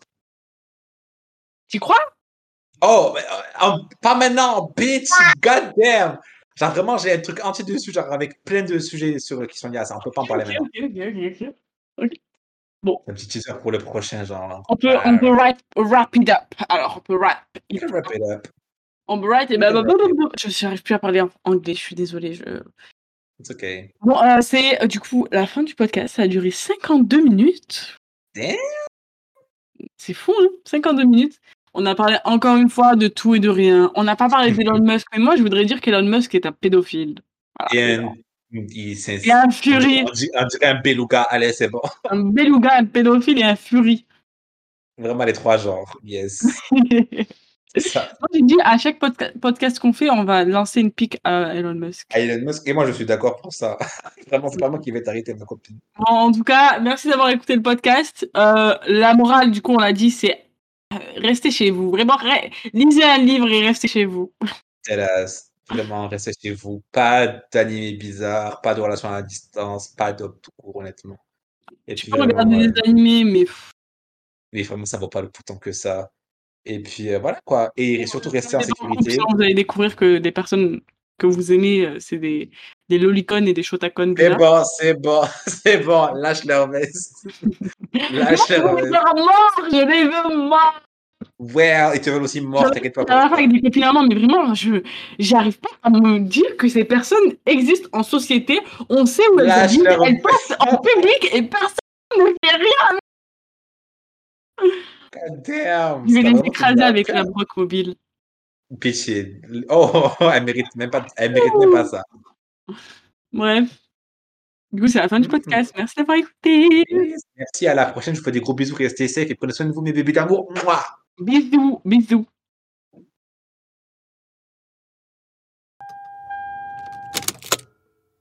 Tu crois? Oh, euh, en- pas maintenant, bitch, goddamn. Genre vraiment, j'ai un truc entier dessus, genre avec plein de sujets sur qui sont liés à ça. On peut pas en parler Ok, maintenant. ok, ok, ok. Un petit teaser pour le prochain, genre. On peut, on peut wrap, wrap it up. Alors, on peut wrap it can wrap it up. On peut wrap it. bah. Je n'arrive plus à parler en anglais, je suis désolée. Je... It's okay. Bon, euh, c'est euh, du coup la fin du podcast. Ça a duré 52 minutes. Damn. C'est fou, hein 52 minutes. On a parlé encore une fois de tout et de rien. On n'a pas parlé d'Elon Musk, mais moi je voudrais dire qu'Elon Musk est un pédophile. Voilà. Et un, il, Il est un furie, dirait- on dirait- on dirait un beluga. Allez, c'est bon. un beluga, un pédophile et un furie. Vraiment les trois genres. Yes. Ça. Moi, j'ai dit à chaque podca- podcast qu'on fait, on va lancer une pique à Elon Musk. à Elon Musk. Et moi, je suis d'accord pour ça. Vraiment, c'est pas moi qui vais t'arrêter, ma copine. Bon, en tout cas, merci d'avoir écouté le podcast. Euh, la morale, du coup, on l'a dit, c'est euh, restez chez vous. Vraiment, re- lisez un livre et restez chez vous. Hélas, vraiment, restez chez vous. Pas d'animé bizarre, pas de relation à distance, pas d'op tout court, honnêtement. Et Tu puis, peux vraiment, regarder des animés, mais mais vraiment, ça vaut pas le coup tant que ça. Et puis, euh, voilà, quoi. Et surtout, rester en sécurité. vous allez découvrir que des personnes que vous aimez, euh, c'est des, des lolicones et des shotacones C'est bon, c'est bon, c'est bon. Lâche leur veste. Lâche Je leur les veste. je les veux morts. Ouais, ils te veulent aussi mort, t'inquiète pas. Fin avec des copines mais vraiment, je j'arrive pas à me dire que ces personnes existent en société. On sait où elles leur elles passent en public et personne ne fait rien. God damn. Je vais les écraser avec la broque mobile. Pitié. Oh, elle mérite même pas, elle mérite même pas ça. Bref. Du coup, c'est la fin du Mhm. podcast. Merci d'avoir écouté. Merci, à la prochaine. Je vous fais des gros bisous. Restez safe et prenez soin de vous, mes bébés d'amour. Mouah Bisous, bisous.